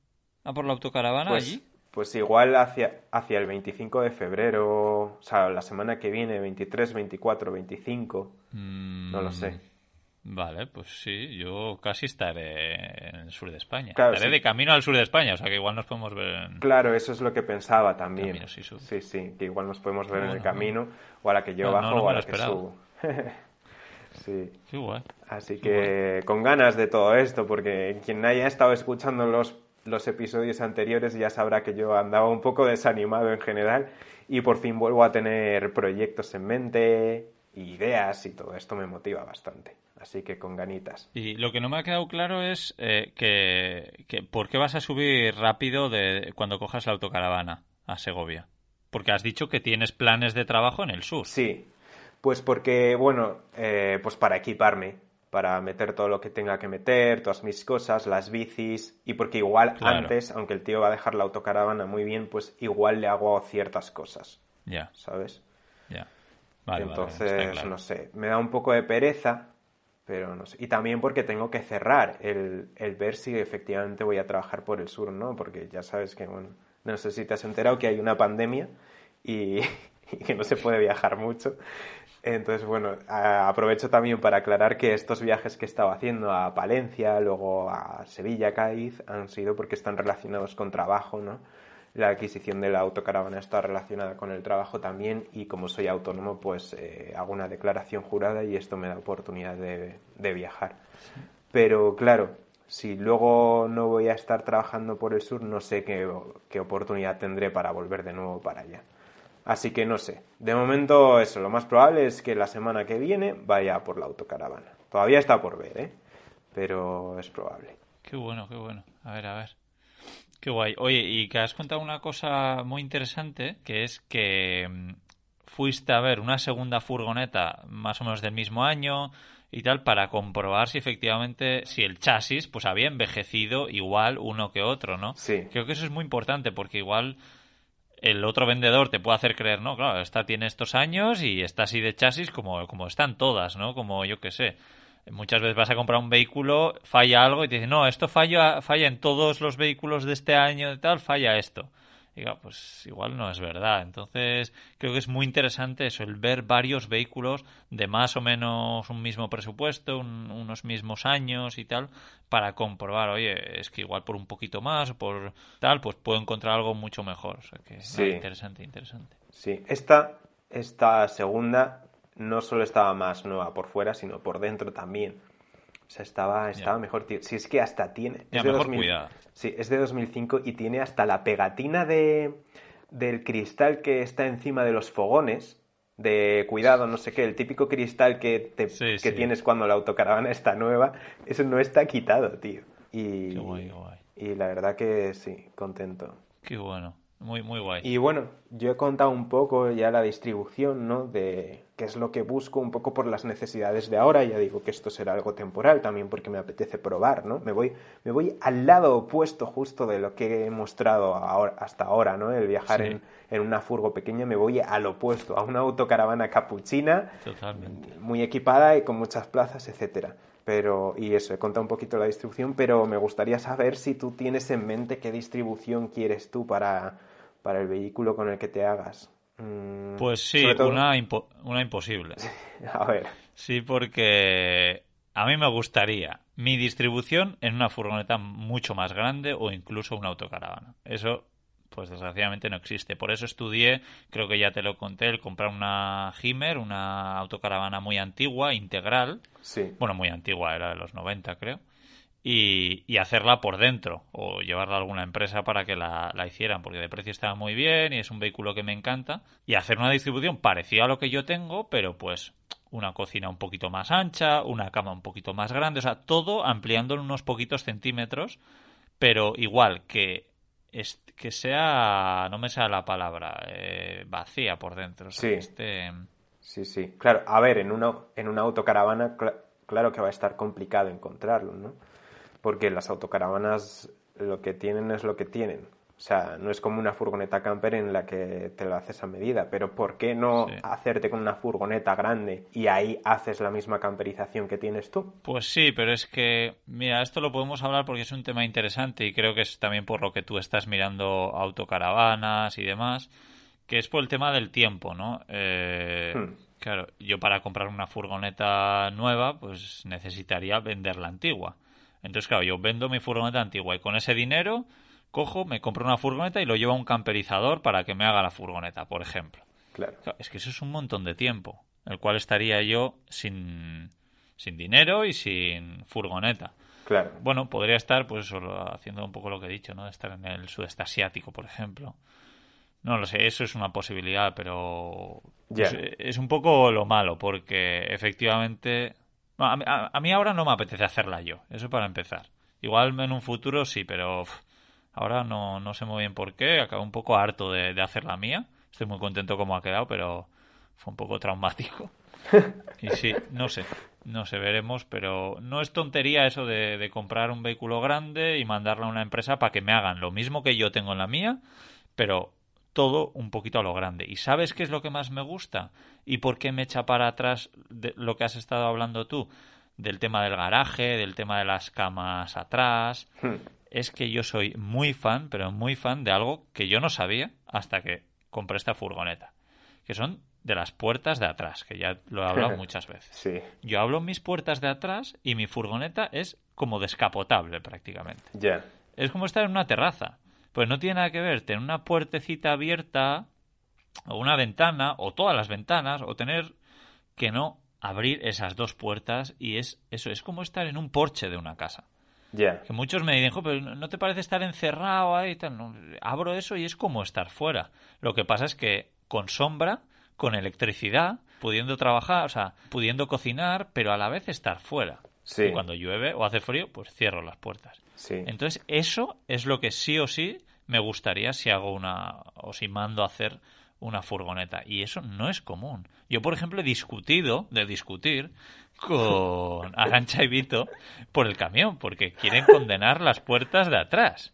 a por la autocaravana Pues, allí? pues igual hacia, hacia el 25 de febrero, o sea, la semana que viene, 23, 24, 25, no lo sé. Vale, pues sí, yo casi estaré en el sur de España. Claro, estaré sí. de camino al sur de España, o sea que igual nos podemos ver en... Claro, eso es lo que pensaba también. Camino, sí, sí, sí, que igual nos podemos ver en el camino, o a la que yo No, bajo no, no o a la que subo. sí, Qué guay. así que con ganas de todo esto, porque quien haya estado escuchando los, los episodios anteriores ya sabrá que yo andaba un poco desanimado en general y por fin vuelvo a tener proyectos en mente, ideas y todo esto me motiva bastante. Así que con ganitas. Y lo que no me ha quedado claro es eh, que, que ¿por qué vas a subir rápido de cuando cojas la autocaravana a Segovia? Porque has dicho que tienes planes de trabajo en el sur. Sí, pues porque, bueno, eh, pues para equiparme, para meter todo lo que tenga que meter, todas mis cosas, las bicis, y porque igual Claro. antes, aunque el tío va a dejar la autocaravana muy bien, pues igual le hago ciertas cosas, Ya, ¿sabes? ya. Vale, vale, Entonces, claro. no sé, me da un poco de pereza, pero no sé. Y también porque tengo que cerrar el, el ver si efectivamente voy a trabajar por el sur, ¿no? Porque ya sabes que, bueno, no sé si te has enterado que hay una pandemia y, y que no se puede viajar mucho. Entonces, bueno, aprovecho también para aclarar que estos viajes que he estado haciendo a Palencia, luego a Sevilla, Cádiz, han sido porque están relacionados con trabajo, ¿no? La adquisición de la autocaravana está relacionada con el trabajo también y como soy autónomo, pues eh, hago una declaración jurada y esto me da oportunidad de, de viajar. Pero claro, si luego no voy a estar trabajando por el sur, no sé qué, qué oportunidad tendré para volver de nuevo para allá. Así que no sé. De momento, eso, lo más probable es que la semana que viene vaya por la autocaravana. Todavía está por ver, ¿eh? Pero es probable. Qué bueno, qué bueno. A ver, a ver. Qué guay. Oye, y que has contado una cosa muy interesante, que es que mm, fuiste a ver una segunda furgoneta más o menos del mismo año, y tal para comprobar si efectivamente si el chasis pues había envejecido igual uno que otro, ¿no? Sí. Creo que eso es muy importante porque igual el otro vendedor te puede hacer creer, no, claro, esta tiene estos años y está así de chasis como, como están todas, ¿no? Como yo que sé. Muchas veces vas a comprar un vehículo, falla algo y te dicen, no, esto falla, falla en todos los vehículos de este año y tal, falla esto. Diga, pues igual no es verdad. Entonces, creo que es muy interesante eso, el ver varios vehículos de más o menos un mismo presupuesto, unos mismos años y tal, para comprobar, oye, es que igual por un poquito más o por tal, pues puedo encontrar algo mucho mejor. O sea que, Sí. interesante, interesante. Sí, esta, esta segunda no solo estaba más nueva por fuera, sino por dentro también. O sea, estaba, estaba mejor. tío. Si es que hasta tiene. Es de mejor 2000 cuidada. Sí, es de 2005 y tiene hasta la pegatina de, del cristal que está encima de los fogones. De cuidado, no sé qué, el típico cristal que, te, Sí, que sí. tienes cuando la autocaravana está nueva, eso no está quitado, tío. Y, Qué guay, qué guay. y la verdad que sí, contento. Qué bueno. Muy, muy guay. Y bueno, yo he contado un poco ya la distribución, ¿no? De qué es lo que busco un poco por las necesidades de ahora. Ya digo que esto será algo temporal también porque me apetece probar, ¿no? Me voy, me voy al lado opuesto justo de lo que he mostrado ahora, hasta ahora, ¿no? El viajar Sí. en, en una furgo pequeña, me voy al opuesto, a una autocaravana capuchina Totalmente. muy equipada y con muchas plazas, etcétera. Pero, y eso, he contado un poquito la distribución, pero me gustaría saber si tú tienes en mente qué distribución quieres tú para, para el vehículo con el que te hagas. Mm, Pues sí, todo- una, impo- una imposible. A ver, Sí, porque a mí me gustaría mi distribución en una furgoneta mucho más grande o incluso una autocaravana. Eso, pues desgraciadamente no existe. Por eso estudié, creo que ya te lo conté, el comprar una Himmer, una autocaravana muy antigua, integral. sí, Bueno, muy antigua, era de los 90 creo. Y, y hacerla por dentro o llevarla a alguna empresa para que la, la hicieran, porque de precio estaba muy bien y es un vehículo que me encanta. Y hacer una distribución parecida a lo que yo tengo, pero pues una cocina un poquito más ancha, una cama un poquito más grande, o sea, todo ampliándolo unos poquitos centímetros, pero igual que, es, que sea, no me sale la palabra, eh, vacía por dentro. O sea, Sí. esté- sí, sí. Claro, a ver, en una, en una autocaravana, cla- claro que va a estar complicado encontrarlo, ¿no? Porque las autocaravanas lo que tienen es lo que tienen. O sea, no es como una furgoneta camper en la que te lo haces a medida, pero ¿por qué no Sí. hacerte con una furgoneta grande y ahí haces la misma camperización que tienes tú? Pues sí, pero es que, mira, esto lo podemos hablar porque es un tema interesante y creo que es también por lo que tú estás mirando autocaravanas y demás, que es por el tema del tiempo, ¿no? Eh, Hmm. Claro, yo para comprar una furgoneta nueva, pues necesitaría vender la antigua. Entonces, claro, yo vendo mi furgoneta antigua y con ese dinero cojo, me compro una furgoneta y lo llevo a un camperizador para que me haga la furgoneta, por ejemplo. Claro. Claro, es que eso es un montón de tiempo, el cual estaría yo sin, sin dinero y sin furgoneta. Claro. Bueno, podría estar pues solo haciendo un poco lo que he dicho, ¿no? Estar en el sudeste asiático, por ejemplo. No lo sé, eso es una posibilidad, pero Ya. es, es un poco lo malo, porque efectivamente... no, a, mí- a- a mí ahora no me apetece hacerla yo, eso para empezar. Igual en un futuro sí, pero uf, ahora no, no sé muy bien por qué, acabo un poco harto de, de hacer la mía. Estoy muy contento como ha quedado, pero fue un poco traumático. Y sí, no sé, no sé, veremos, pero no es tontería eso de, de comprar un vehículo grande y mandarlo a una empresa para que me hagan lo mismo que yo tengo en la mía, pero todo un poquito a lo grande. ¿Y sabes qué es lo que más me gusta? ¿Y por qué me echa para atrás de lo que has estado hablando tú? Del tema del garaje, del tema de las camas atrás. Hmm. Es que yo soy muy fan, pero muy fan de algo que yo no sabía hasta que compré esta furgoneta. Que son de las puertas de atrás, que ya lo he hablado muchas veces. Sí, Yo hablo mis puertas de atrás y mi furgoneta es como descapotable prácticamente. ya. Es como estar en una terraza. Pues no tiene nada que ver tener una puertecita abierta o una ventana o todas las ventanas o tener que no abrir esas dos puertas y es eso es como estar en un porche de una casa. Que muchos me dicen, "Jo, pero ¿no te parece estar encerrado ahí? Tal? No, abro eso y es como estar fuera. Lo que pasa es que con sombra, con electricidad, pudiendo trabajar, o sea, pudiendo cocinar, pero a la vez estar fuera. Sí. Y cuando llueve o hace frío, pues cierro las puertas. Sí. Entonces, eso es lo que sí o sí me gustaría si hago una o si mando a hacer una furgoneta. Y eso no es común. Yo, por ejemplo, he discutido, de discutir, con Arancha y Vito por el camión, porque quieren condenar las puertas de atrás.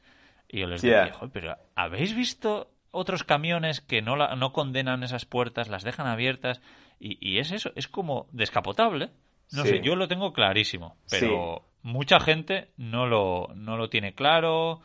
Y yo les decía, "Joder, pero ¿habéis visto otros camiones que no, la- no condenan esas puertas, las dejan abiertas? Y, y es eso, es como descapotable. No Sí. sé, yo lo tengo clarísimo, pero mucha gente no lo, no lo tiene claro,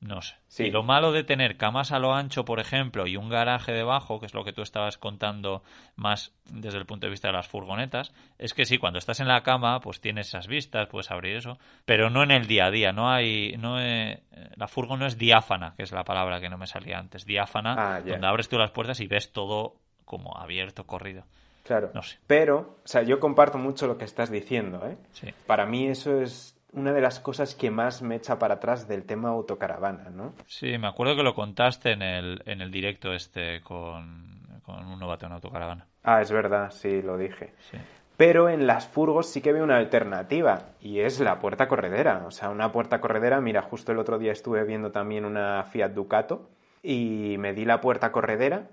no sé. Sí. Y lo malo de tener camas a lo ancho, por ejemplo, y un garaje debajo, que es lo que tú estabas contando más desde el punto de vista de las furgonetas, es que sí, cuando estás en la cama, pues tienes esas vistas, puedes abrir eso, pero no en el día a día, no hay, no he- la furgo no es diáfana, que es la palabra que no me salía antes, diáfana, Ah, donde abres tú las puertas y ves todo como abierto, corrido. Claro. No sé. Pero, o sea, yo comparto mucho lo que estás diciendo, ¿eh? Sí. Para mí eso es una de las cosas que más me echa para atrás del tema autocaravana, ¿no? Sí, me acuerdo que lo contaste en el, en el directo este con, con un novato en autocaravana. Ah, es verdad, sí, lo dije. Sí. Pero en las furgos sí que veo una alternativa y es la puerta corredera. O sea, una puerta corredera, mira, justo el otro día estuve viendo también una Fiat Ducato y me di la puerta corredera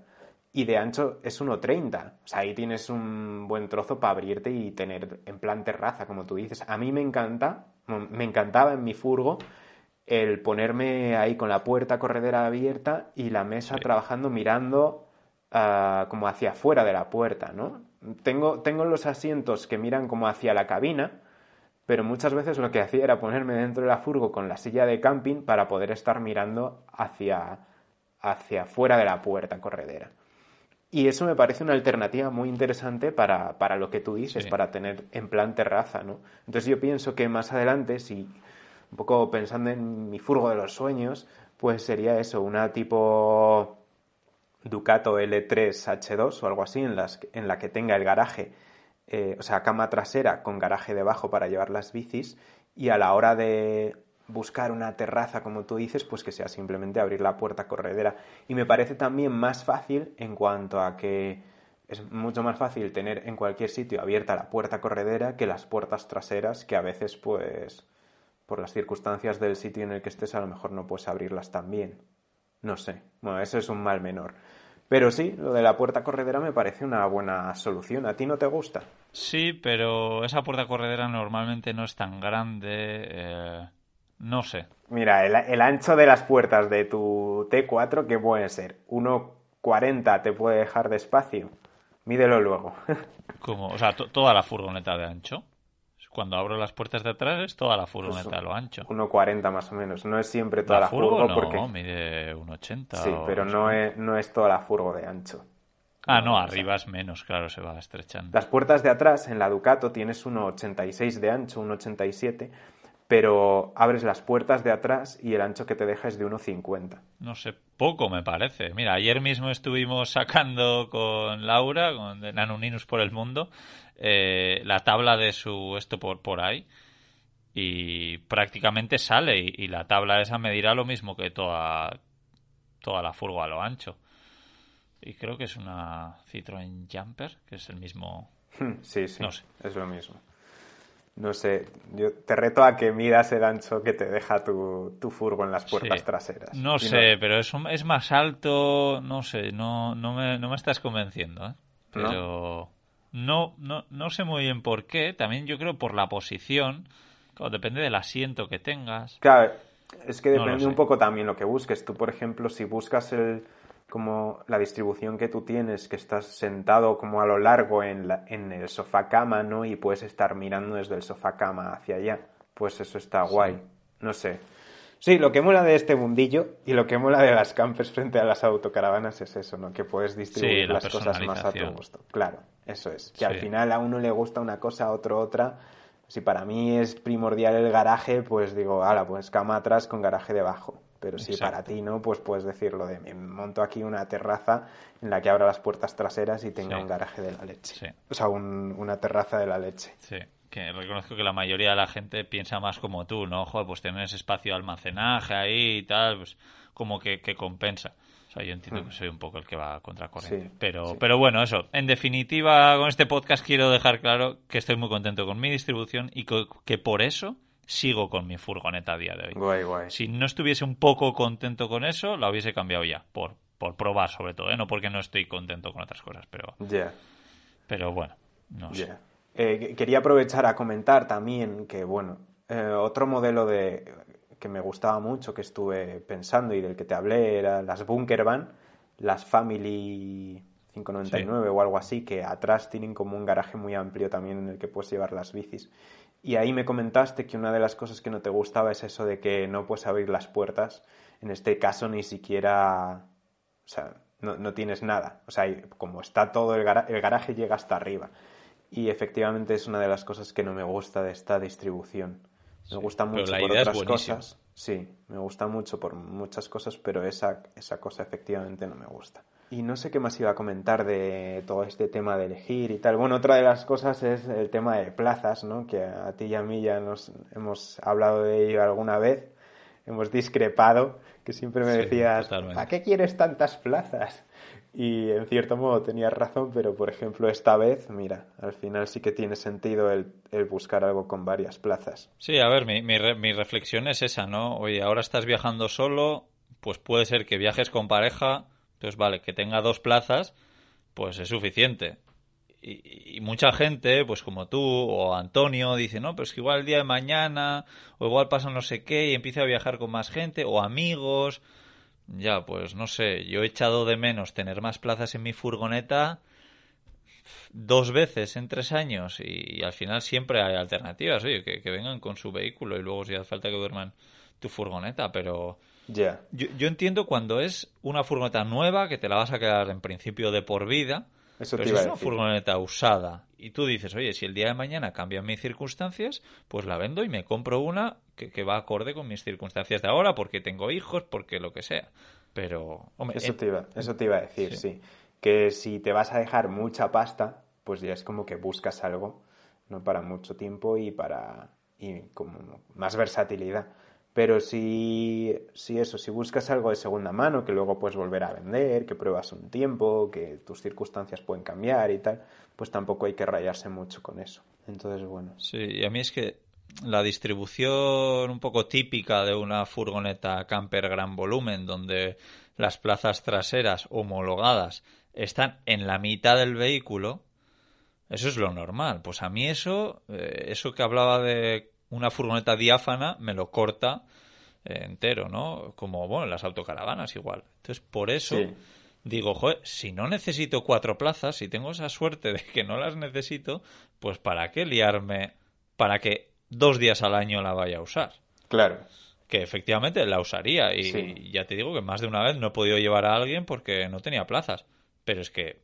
y de ancho es 1,30. O sea, ahí tienes un buen trozo para abrirte y tener en plan terraza, como tú dices. A mí me encanta, me encantaba en mi furgo el ponerme ahí con la puerta corredera abierta y la mesa Sí. trabajando mirando ah, como hacia afuera de la puerta, ¿no? Tengo, tengo los asientos que miran como hacia la cabina, pero muchas veces lo que hacía era ponerme dentro de la furgo con la silla de camping para poder estar mirando hacia, hacia afuera de la puerta corredera. Y eso me parece una alternativa muy interesante para, para lo que tú dices, Sí. para tener en plan terraza, ¿no? Entonces yo pienso que más adelante, si un poco pensando en mi furgo de los sueños, pues sería eso, una tipo Ducato L3 H2 o algo así, en, las, en la que tenga el garaje, eh, o sea, cama trasera con garaje debajo para llevar las bicis y a la hora de buscar una terraza, como tú dices, pues que sea simplemente abrir la puerta corredera. Y me parece también más fácil en cuanto a que es mucho más fácil tener en cualquier sitio abierta la puerta corredera que las puertas traseras que a veces, pues, por las circunstancias del sitio en el que estés, a lo mejor no puedes abrirlas tan bien. No sé. Bueno, eso es un mal menor. Pero sí, lo de la puerta corredera me parece una buena solución. ¿A ti no te gusta? Sí, pero esa puerta corredera normalmente no es tan grande. eh, no sé. Mira, el, el ancho de las puertas de tu T4, ¿qué puede ser? 1,40 te puede dejar de espacio. Mídelo luego. Como, o sea, to- toda la furgoneta de ancho. Cuando abro las puertas de atrás es toda la furgoneta Pues, lo ancho. 1,40 más o menos. No es siempre toda la, furgo furgo no, porque... mide un 80. Sí, o pero no es, no es toda la furgo de ancho. Ah, no, arriba es menos, claro, se va estrechando. Las puertas de atrás, en la Ducato, tienes 1,86 de ancho, 1,87, pero abres las puertas de atrás y el ancho que te deja es de 1,50. No sé, poco me parece. Mira, ayer mismo estuvimos sacando con Laura, con de Nanuninus por el mundo, eh, la tabla de su esto por, por ahí. Y prácticamente sale. Y, y la tabla esa medirá lo mismo que toda, toda la furgo a lo ancho. Y creo que es una Citroën Jumper, que es el mismo. Sí, sí, No sé. es lo mismo. No sé, yo te reto a que miras el ancho que te deja tu, tu furgo en las puertas Sí. traseras. No Y sé, pero es, un- es más alto, no sé, no, no, me, no me estás convenciendo, ¿eh? Pero no, no, no sé muy bien por qué, también yo creo por la posición, claro, depende del asiento que tengas. Claro, es que depende un poco también lo que busques. Tú, por ejemplo, si buscas el como la distribución que tú tienes, que estás sentado como a lo largo en, la- en el sofá cama, ¿no? Y puedes estar mirando desde el sofá cama hacia allá, pues eso está guay. No sé. Sí, lo que mola de este mundillo y lo que mola de las campers frente a las autocaravanas es eso, ¿no? Que puedes distribuir Sí, la las cosas más a tu gusto. Claro, eso es. Que Sí. al final a uno le gusta una cosa, a otro otra. Si para mí es primordial el garaje, pues digo, ala, pues cama atrás con garaje debajo. Pero si Exacto. para ti no, pues puedes decirlo de me monto aquí una terraza en la que abra las puertas traseras y tenga Sí. un garaje de la leche. Sí. O sea, un- una terraza de la leche. Sí, que reconozco que la mayoría de la gente piensa más como tú, ¿no? Joder, pues tener ese espacio de almacenaje ahí y tal, pues como que, que compensa. O sea, yo entiendo que soy un poco el que va a contracorriente. Mm. Sí, pero, pero bueno, eso. En definitiva, con este podcast quiero dejar claro que estoy muy contento con mi distribución y que por eso sigo con mi furgoneta a día de hoy. Guay, guay. Si no estuviese un poco contento con eso, la hubiese cambiado ya, por, por probar sobre todo, ¿eh? No porque no estoy contento con otras cosas, pero, Ya, pero bueno, no sé. Eh, quería aprovechar a comentar también que, bueno, eh, otro modelo de que me gustaba mucho, que estuve pensando y del que te hablé, era las Bunker Van, las Family 599 o algo así, que atrás tienen como un garaje muy amplio también en el que puedes llevar las bicis. Y ahí me comentaste que una de las cosas que no te gustaba es eso de que no puedes abrir las puertas. En este caso ni siquiera... O sea, no, no tienes nada. O sea, como está todo el, el garaje llega hasta arriba. Y efectivamente es una de las cosas que no me gusta de esta distribución. Me gusta mucho por otras cosas. Sí, me gusta mucho por muchas cosas, pero esa, esa cosa efectivamente no me gusta. Y no sé qué más iba a comentar de todo este tema de elegir y tal. Bueno, otra de las cosas es el tema de plazas, ¿no? Que a ti y a mí ya nos hemos hablado de ello alguna vez. Hemos discrepado, que siempre me decías, ¿a qué quieres tantas plazas? Y en cierto modo tenías razón, pero por ejemplo esta vez, mira, al final sí que tiene sentido el, buscar algo con varias plazas. Sí, a ver, mi, mi, reflexión es esa, ¿no? Oye, ahora estás viajando solo, pues puede ser que viajes con pareja, pues vale, que tenga dos plazas, pues es suficiente. Y, y, mucha gente, pues como tú o Antonio, dice, no, pero es que igual el día de mañana, o igual pasa no sé qué, y empieza a viajar con más gente, o amigos, ya, pues no sé, yo he echado de menos tener más plazas en mi furgoneta dos veces en tres años y, al final siempre hay alternativas, oye, que, vengan con su vehículo y luego si hace falta que duerman tu furgoneta, pero ya yo, yo, entiendo cuando es una furgoneta nueva que te la vas a quedar en principio de por vida eso Pero si es una furgoneta usada y tú dices, oye, si el día de mañana cambian mis circunstancias, pues la vendo y me compro una que, va acorde con mis circunstancias de ahora, porque tengo hijos, porque lo que sea. Pero, hombre, eso, te, iba, eso te iba a decir, sí. Que si te vas a dejar mucha pasta, pues ya es como que buscas algo, no para mucho tiempo y para y como más versatilidad. Pero si, si eso, si buscas algo de segunda mano que luego puedes volver a vender, que pruebas un tiempo, que tus circunstancias pueden cambiar y tal, pues tampoco hay que rayarse mucho con eso. Entonces, bueno. Sí, y a mí es que la distribución un poco típica de una furgoneta camper gran volumen, donde las plazas traseras homologadas están en la mitad del vehículo, eso es lo normal. Pues a mí eso, eh, eso que hablaba de una furgoneta diáfana me lo corta eh, entero, ¿no? Como, bueno, las autocaravanas igual. Entonces, por eso digo, joder, si no necesito cuatro plazas, si tengo esa suerte de que no las necesito, pues ¿para qué liarme para que dos días al año la vaya a usar? Claro. Que efectivamente la usaría y, ya te digo que más de una vez no he podido llevar a alguien porque no tenía plazas. Pero es que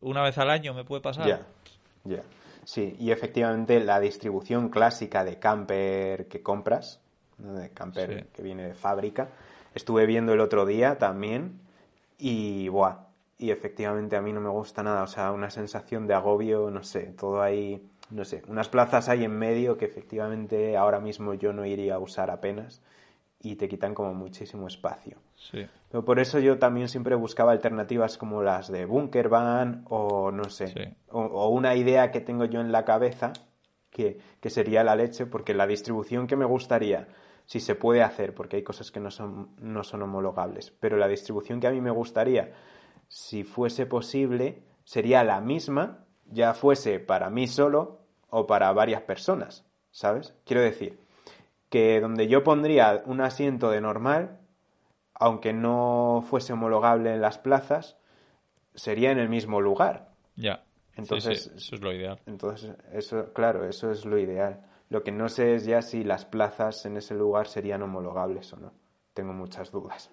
una vez al año me puede pasar. Ya, ya. Sí, y efectivamente la distribución clásica de camper que compras, de camper que viene de fábrica, estuve viendo el otro día también y buah, y efectivamente a mí no me gusta nada, o sea, una sensación de agobio, no sé, todo ahí, no sé, unas plazas hay en medio que efectivamente ahora mismo yo no iría a usar apenas y te quitan como muchísimo espacio. Sí. Pero por eso yo también siempre buscaba alternativas como las de Bunker Van o no sé, o, una idea que tengo yo en la cabeza que, que, sería la leche, porque la distribución que me gustaría, si se puede hacer, porque hay cosas que no son, no son homologables, pero la distribución que a mí me gustaría, si fuese posible, sería la misma, ya fuese para mí solo o para varias personas, ¿sabes? Quiero decir, que donde yo pondría un asiento de normal, aunque no fuese homologable en las plazas, sería en el mismo lugar. Ya. Entonces, eso es lo ideal. Entonces, eso, claro, eso es lo ideal. Lo que no sé es ya si las plazas en ese lugar serían homologables o no. Tengo muchas dudas.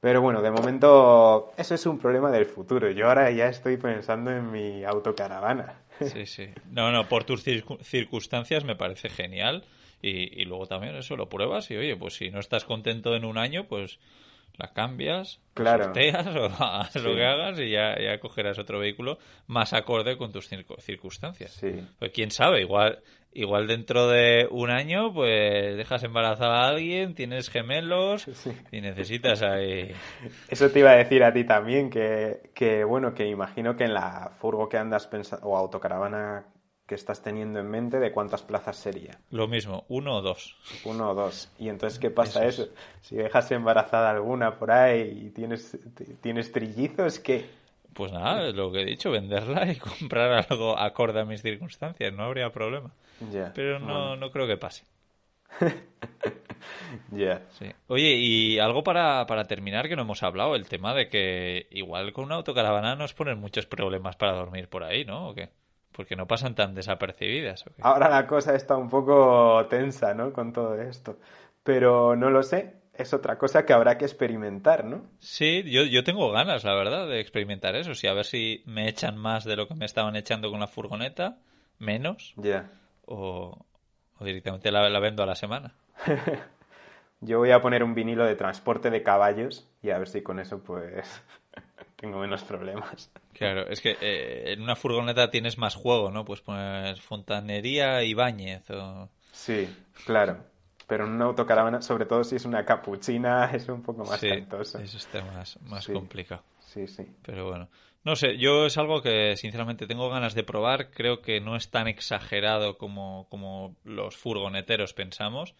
Pero bueno, de momento eso es un problema del futuro. Yo ahora ya estoy pensando en mi autocaravana. Sí, sí. No, no, por tus circunstancias me parece genial. Y, luego también eso lo pruebas y oye, pues si no estás contento en un año, pues la cambias, claro. sorteas o hagas lo que hagas y ya, ya cogerás otro vehículo más acorde con tus circunstancias. Sí. Pues quién sabe, igual igual dentro de un año pues dejas embarazada a alguien, tienes gemelos y necesitas ahí... Eso te iba a decir a ti también, que, que bueno, que imagino que en la furgo que andas pensando, o autocaravana que estás teniendo en mente, ¿de cuántas plazas sería? Lo mismo, uno o dos. Uno o dos. ¿Y entonces qué pasa eso? Si dejas embarazada alguna por ahí y tienes, tienes trillizos, ¿qué? Pues nada, lo que he dicho, venderla y comprar algo acorde a mis circunstancias, no habría problema. Pero no, no creo que pase. Ya. Sí. Oye, y algo para, para terminar que no hemos hablado, el tema de que igual con una autocaravana nos ponen muchos problemas para dormir por ahí, ¿no? ¿O qué? Porque no pasan tan desapercibidas. Ahora la cosa está un poco tensa, ¿no? Con todo esto. Pero no lo sé. Es otra cosa que habrá que experimentar, ¿no? Sí, yo, yo tengo ganas, la verdad, de experimentar eso. Sí, a ver si me echan más de lo que me estaban echando con la furgoneta, menos. Ya. O, directamente la, la vendo a la semana. Yo voy a poner un vinilo de transporte de caballos y a ver si con eso pues tengo menos problemas. Claro, es que eh, en una furgoneta tienes más juego, ¿no? Pues poner fontanería y bañez o... Sí, claro. Pero en una autocaravana, sobre todo si es una capuchina, es un poco más sí, Eso está más, más complicado. Sí, sí. Pero bueno. No sé, yo es algo que sinceramente tengo ganas de probar. Creo que no es tan exagerado como, como los furgoneteros pensamos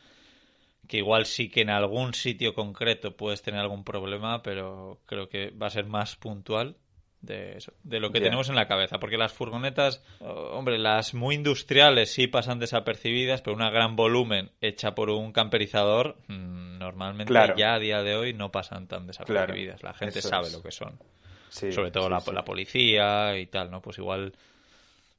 que igual sí que en algún sitio concreto puedes tener algún problema, pero creo que va a ser más puntual de eso, de lo que tenemos en la cabeza, porque las furgonetas, hombre, las muy industriales sí pasan desapercibidas, pero una gran volumen hecha por un camperizador mm, normalmente ya a día de hoy no pasan tan desapercibidas. la gente sabe lo que son. Sobre todo la, la policía y tal, ¿no? Pues igual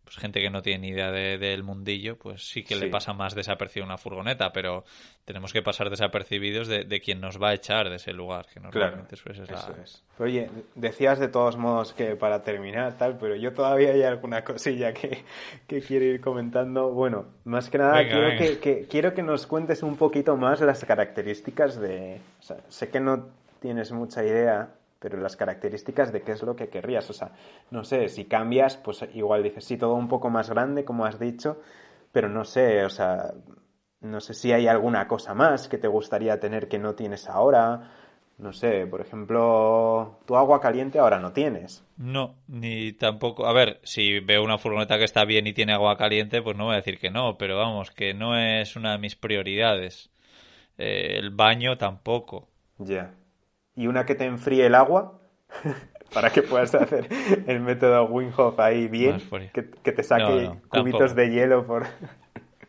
pues gente que no tiene ni idea del mundillo, pues sí que le pasa más desapercibido una furgoneta, pero tenemos que pasar desapercibidos de, de quien nos va a echar de ese lugar, que normalmente claro, eso es, Oye, decías de todos modos que para terminar tal, pero yo todavía hay alguna cosilla que, que quiero ir comentando. Bueno, más que nada quiero, Que, que, quiero que nos cuentes un poquito más las características de... O sea, sé que no tienes mucha idea pero las características de qué es lo que querrías. O sea, no sé, si cambias, pues igual dices, sí, todo un poco más grande, como has dicho, pero no sé, o sea, no sé si hay alguna cosa más que te gustaría tener que no tienes ahora. No sé, por ejemplo, tu agua caliente ahora no tienes. No, ni tampoco. A ver, si veo una furgoneta que está bien y tiene agua caliente, pues no voy a decir que no, pero vamos, que no es una de mis prioridades. Eh, el baño tampoco. Ya y una que te enfríe el agua para que puedas hacer el método Wim ahí bien, que, te saque cubitos de hielo por...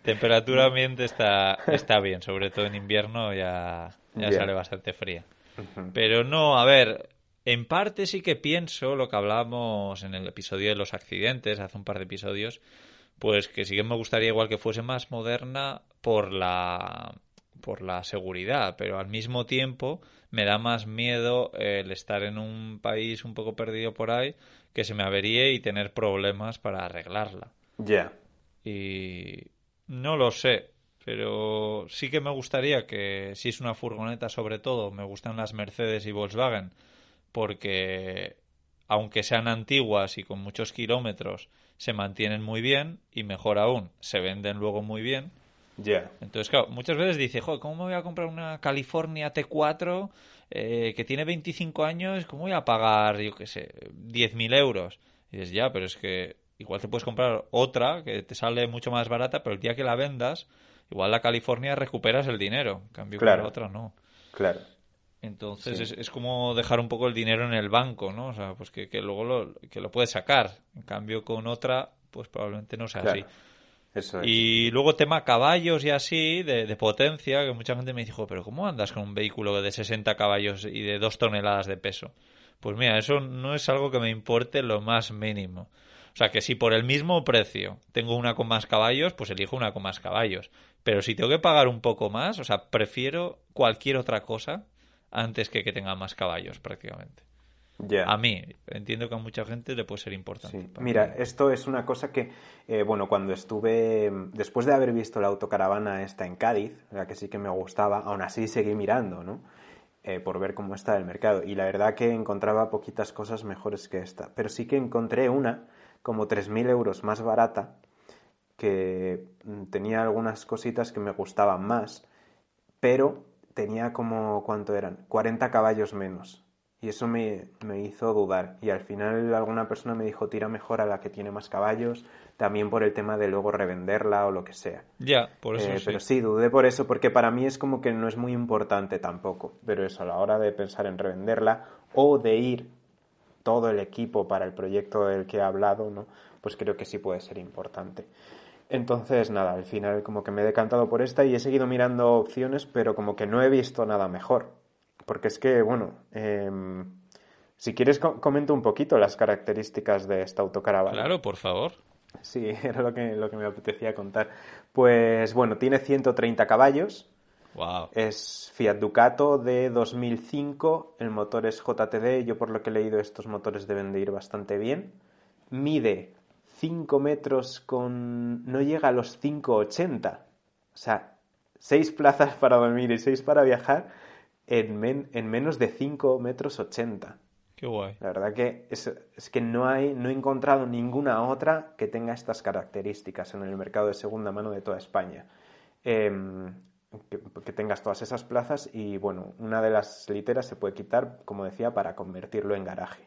Temperatura ambiente está, está bien, sobre todo en invierno ya, ya sale bastante fría. Pero no, a ver, en parte sí que pienso lo que hablábamos en el episodio de los accidentes, hace un par de episodios, pues que sí que me gustaría igual que fuese más moderna por la por la seguridad, pero al mismo tiempo me da más miedo el estar en un país un poco perdido por ahí que se me averíe y tener problemas para arreglarla. Ya. Y no lo sé, pero sí que me gustaría que si es una furgoneta sobre todo, me gustan las Mercedes y Volkswagen porque aunque sean antiguas y con muchos kilómetros, se mantienen muy bien y mejor aún, se venden luego muy bien entonces, claro, muchas veces dice, joder, ¿cómo me voy a comprar una California T4 eh, que tiene 25 años? ¿Cómo voy a pagar, yo qué sé, 10.000 euros? Y dices, ya, pero es que igual te puedes comprar otra que te sale mucho más barata, pero el día que la vendas, igual la California recuperas el dinero. En cambio, claro. la otra no. Claro. Entonces es, es, como dejar un poco el dinero en el banco, ¿no? O sea, pues que, que luego lo, que lo puedes sacar. En cambio, con otra, pues probablemente no sea así. Y luego tema caballos y así, de, potencia, que mucha gente me dijo, pero ¿cómo andas con un vehículo de 60 caballos y de 2 toneladas de peso? Pues mira, eso no es algo que me importe lo más mínimo. O sea, que si por el mismo precio tengo una con más caballos, pues elijo una con más caballos. Pero si tengo que pagar un poco más, o sea, prefiero cualquier otra cosa antes que que tenga más caballos prácticamente. A mí, entiendo que a mucha gente le puede ser importante. Mira, esto es una cosa que, eh, bueno, cuando estuve, después de haber visto la autocaravana esta en Cádiz, la que sí que me gustaba, aún así seguí mirando, ¿no? Eh, por ver cómo está el mercado. Y la verdad que encontraba poquitas cosas mejores que esta. Pero sí que encontré una, como 3.000 euros más barata, que mm, tenía algunas cositas que me gustaban más, pero tenía como, ¿cuánto eran? 40 caballos menos. Y eso me, hizo dudar. Y al final alguna persona me dijo, tira mejor a la que tiene más caballos, también por el tema de luego revenderla o lo que sea. Ya, por eso eh, Pero sí, dudé por eso, porque para mí es como que no es muy importante tampoco. Pero eso, a la hora de pensar en revenderla o de ir todo el equipo para el proyecto del que he hablado, ¿no? Pues creo que sí puede ser importante. Entonces, nada, al final como que me he decantado por esta y he seguido mirando opciones, pero como que no he visto nada mejor. Porque es que, bueno, em, si quieres comento un poquito las características de esta autocaravana. Claro, por favor. Sí, era lo que, lo que me apetecía contar. Pues bueno, tiene 130 caballos. Wow. Es Fiat Ducato de 2005. El motor es JTD. Yo por lo que he leído estos motores deben de ir bastante bien. Mide 5 metros con... no llega a los 5,80. O sea, 6 plazas para dormir y 6 para viajar en, en menos de 5 metros 80. Qué guay. La verdad que es, es, que no hay, no he encontrado ninguna otra que tenga estas características en el mercado de segunda mano de toda España. Em, que, que, tengas todas esas plazas y bueno, una de las literas se puede quitar, como decía, para convertirlo en garaje.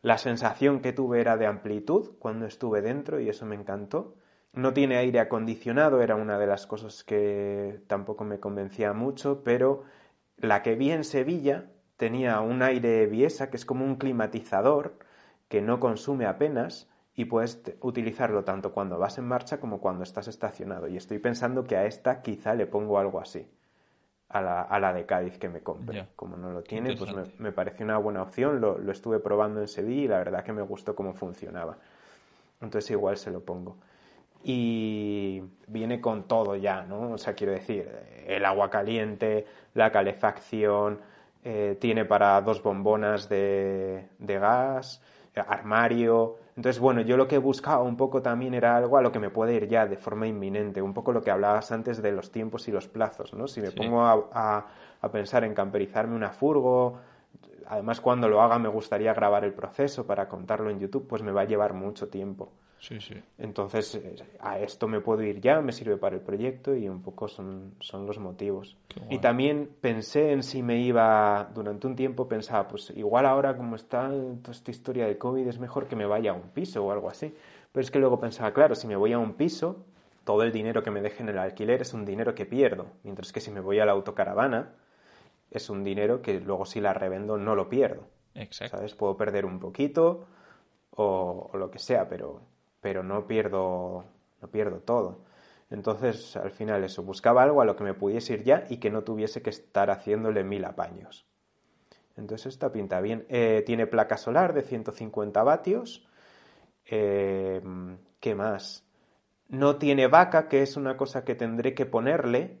La sensación que tuve era de amplitud cuando estuve dentro y eso me encantó. No tiene aire acondicionado, era una de las cosas que tampoco me convencía mucho, pero la que vi en Sevilla tenía un aire Biesa que es como un climatizador que no consume apenas y puedes utilizarlo tanto cuando vas en marcha como cuando estás estacionado. Y estoy pensando que a esta quizá le pongo algo así a la, a la de Cádiz que me compre. Como no lo tiene, pues me, me, pareció una buena opción. Lo, lo, estuve probando en Sevilla y la verdad que me gustó cómo funcionaba. Entonces igual se lo pongo. Y viene con todo ya, ¿no? O sea, quiero decir, el agua caliente, la calefacción, eh, tiene para dos bombonas de, de gas, armario, entonces, bueno, yo lo que buscaba un poco también era algo a lo que me puede ir ya de forma inminente, un poco lo que hablabas antes de los tiempos y los plazos, ¿no? Si me pongo a, a, a, pensar en camperizarme una furgo, además cuando lo haga me gustaría grabar el proceso para contarlo en YouTube, pues me va a llevar mucho tiempo. Sí, sí. Entonces, a esto me puedo ir ya, me sirve para el proyecto y un poco son, son los motivos. Y también pensé en si me iba, durante un tiempo pensaba, pues igual ahora como está toda esta historia de COVID es mejor que me vaya a un piso o algo así. Pero es que luego pensaba, claro, si me voy a un piso, todo el dinero que me deje en el alquiler es un dinero que pierdo. Mientras que si me voy a la autocaravana, es un dinero que luego si la revendo no lo pierdo. Exacto. ¿Sabes? Puedo perder un poquito o, o lo que sea, pero pero no pierdo, no pierdo todo. Entonces, al final eso, buscaba algo a lo que me pudiese ir ya y que no tuviese que estar haciéndole mil apaños. Entonces, esta pinta bien. Eh, tiene placa solar de 150 vatios. Eh, ¿Qué más? No tiene vaca, que es una cosa que tendré que ponerle.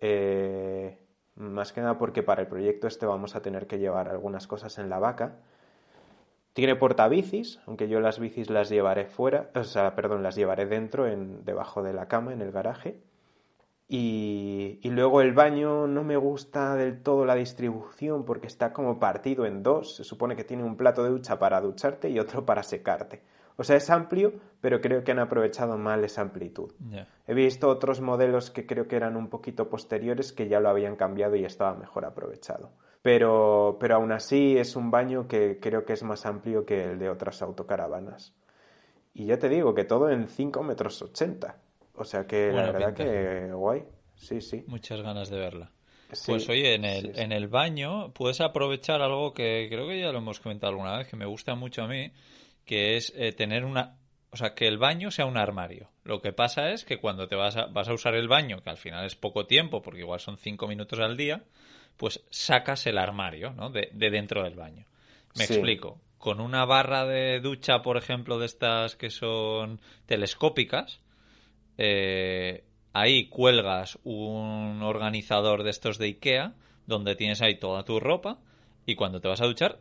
Eh, más que nada porque para el proyecto este vamos a tener que llevar algunas cosas en la vaca. Tiene portabicis, aunque yo las bicis las llevaré fuera, o sea, perdón, las llevaré dentro, en, debajo de la cama, en el garaje. Y, y, luego el baño no me gusta del todo la distribución porque está como partido en dos. Se supone que tiene un plato de ducha para ducharte y otro para secarte. O sea, es amplio, pero creo que han aprovechado mal esa amplitud. Yeah. He visto otros modelos que creo que eran un poquito posteriores que ya lo habían cambiado y estaba mejor aprovechado pero, pero aún así es un baño que creo que es más amplio que el de otras autocaravanas. Y ya te digo que todo en 5 metros 80. O sea que Buena la verdad pinta. que guay. Sí, sí. Muchas ganas de verla. Sí, Pues oye, en el, sí, sí. en el baño puedes aprovechar algo que creo que ya lo hemos comentado alguna vez, que me gusta mucho a mí, que es eh, tener una... O sea, que el baño sea un armario. Lo que pasa es que cuando te vas a, vas a usar el baño, que al final es poco tiempo, porque igual son cinco minutos al día, pues sacas el armario, ¿no? De, de dentro del baño. Me Sí. explico. Con una barra de ducha, por ejemplo, de estas que son telescópicas, eh, ahí cuelgas un organizador de estos de Ikea, donde tienes ahí toda tu ropa, y cuando te vas a duchar,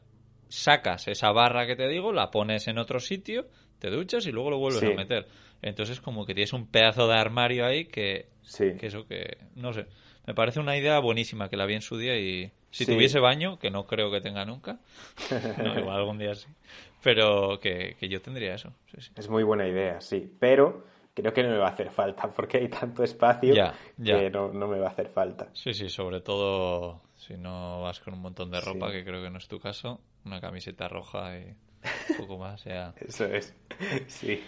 sacas esa barra que te digo, la pones en otro sitio, te duchas y luego lo vuelves Sí. a meter. Entonces como que tienes un pedazo de armario ahí que, Sí. que eso que, no sé, me parece una idea buenísima que la vi en su día y si Sí. tuviese baño, que no creo que tenga nunca, no, igual algún día sí, pero que, que yo tendría eso. Sí, sí. Es muy buena idea, sí. Pero creo que no me va a hacer falta porque hay tanto espacio Ya, ya. que no, no me va a hacer falta. Sí, sí, sobre todo si no vas con un montón de ropa, que creo que no es tu caso, una camiseta roja y un poco más, ya. Eso es. Sí.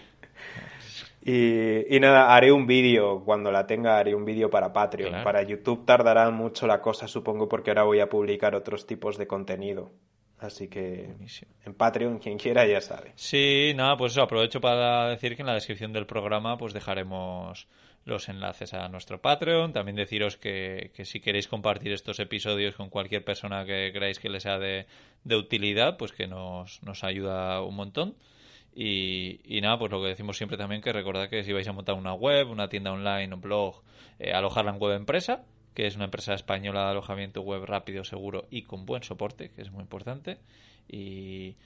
Y, y nada, haré un vídeo, cuando la tenga haré un vídeo para Patreon. Claro. Para YouTube tardará mucho la cosa, supongo, porque ahora voy a publicar otros tipos de contenido. Así que en Patreon, quien quiera ya sabe. Sí, nada, pues eso, aprovecho para decir que en la descripción del programa pues dejaremos los enlaces a nuestro Patreon. También deciros que, que si queréis compartir estos episodios con cualquier persona que creáis que les sea de, de utilidad, pues que nos, nos ayuda un montón. Y, y, nada, pues lo que decimos siempre también que recordad que si vais a montar una web, una tienda online, un blog, eh, alojarla en web empresa, que es una empresa española de alojamiento web rápido, seguro y con buen soporte, que es muy importante. Y,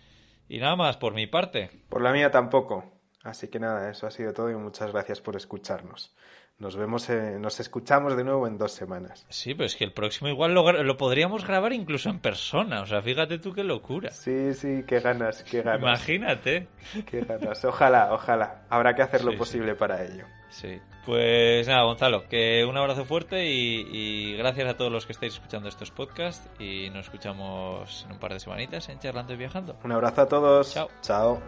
y nada más por mi parte. Por la mía tampoco. Así que nada, eso ha sido todo y muchas gracias por escucharnos. Nos vemos, eh, nos escuchamos de nuevo en dos semanas. Sí, pero es que el próximo igual lo, lo, podríamos grabar incluso en persona. O sea, fíjate tú qué locura. Sí, sí, qué ganas, qué ganas. Imagínate. Qué ganas. Ojalá, ojalá. Habrá que hacer lo sí, posible sí. para ello. Sí. Pues nada, Gonzalo, que un abrazo fuerte y, y, gracias a todos los que estáis escuchando estos podcasts y nos escuchamos en un par de semanitas en Charlando y Viajando. Un abrazo a todos. Chao. Chao.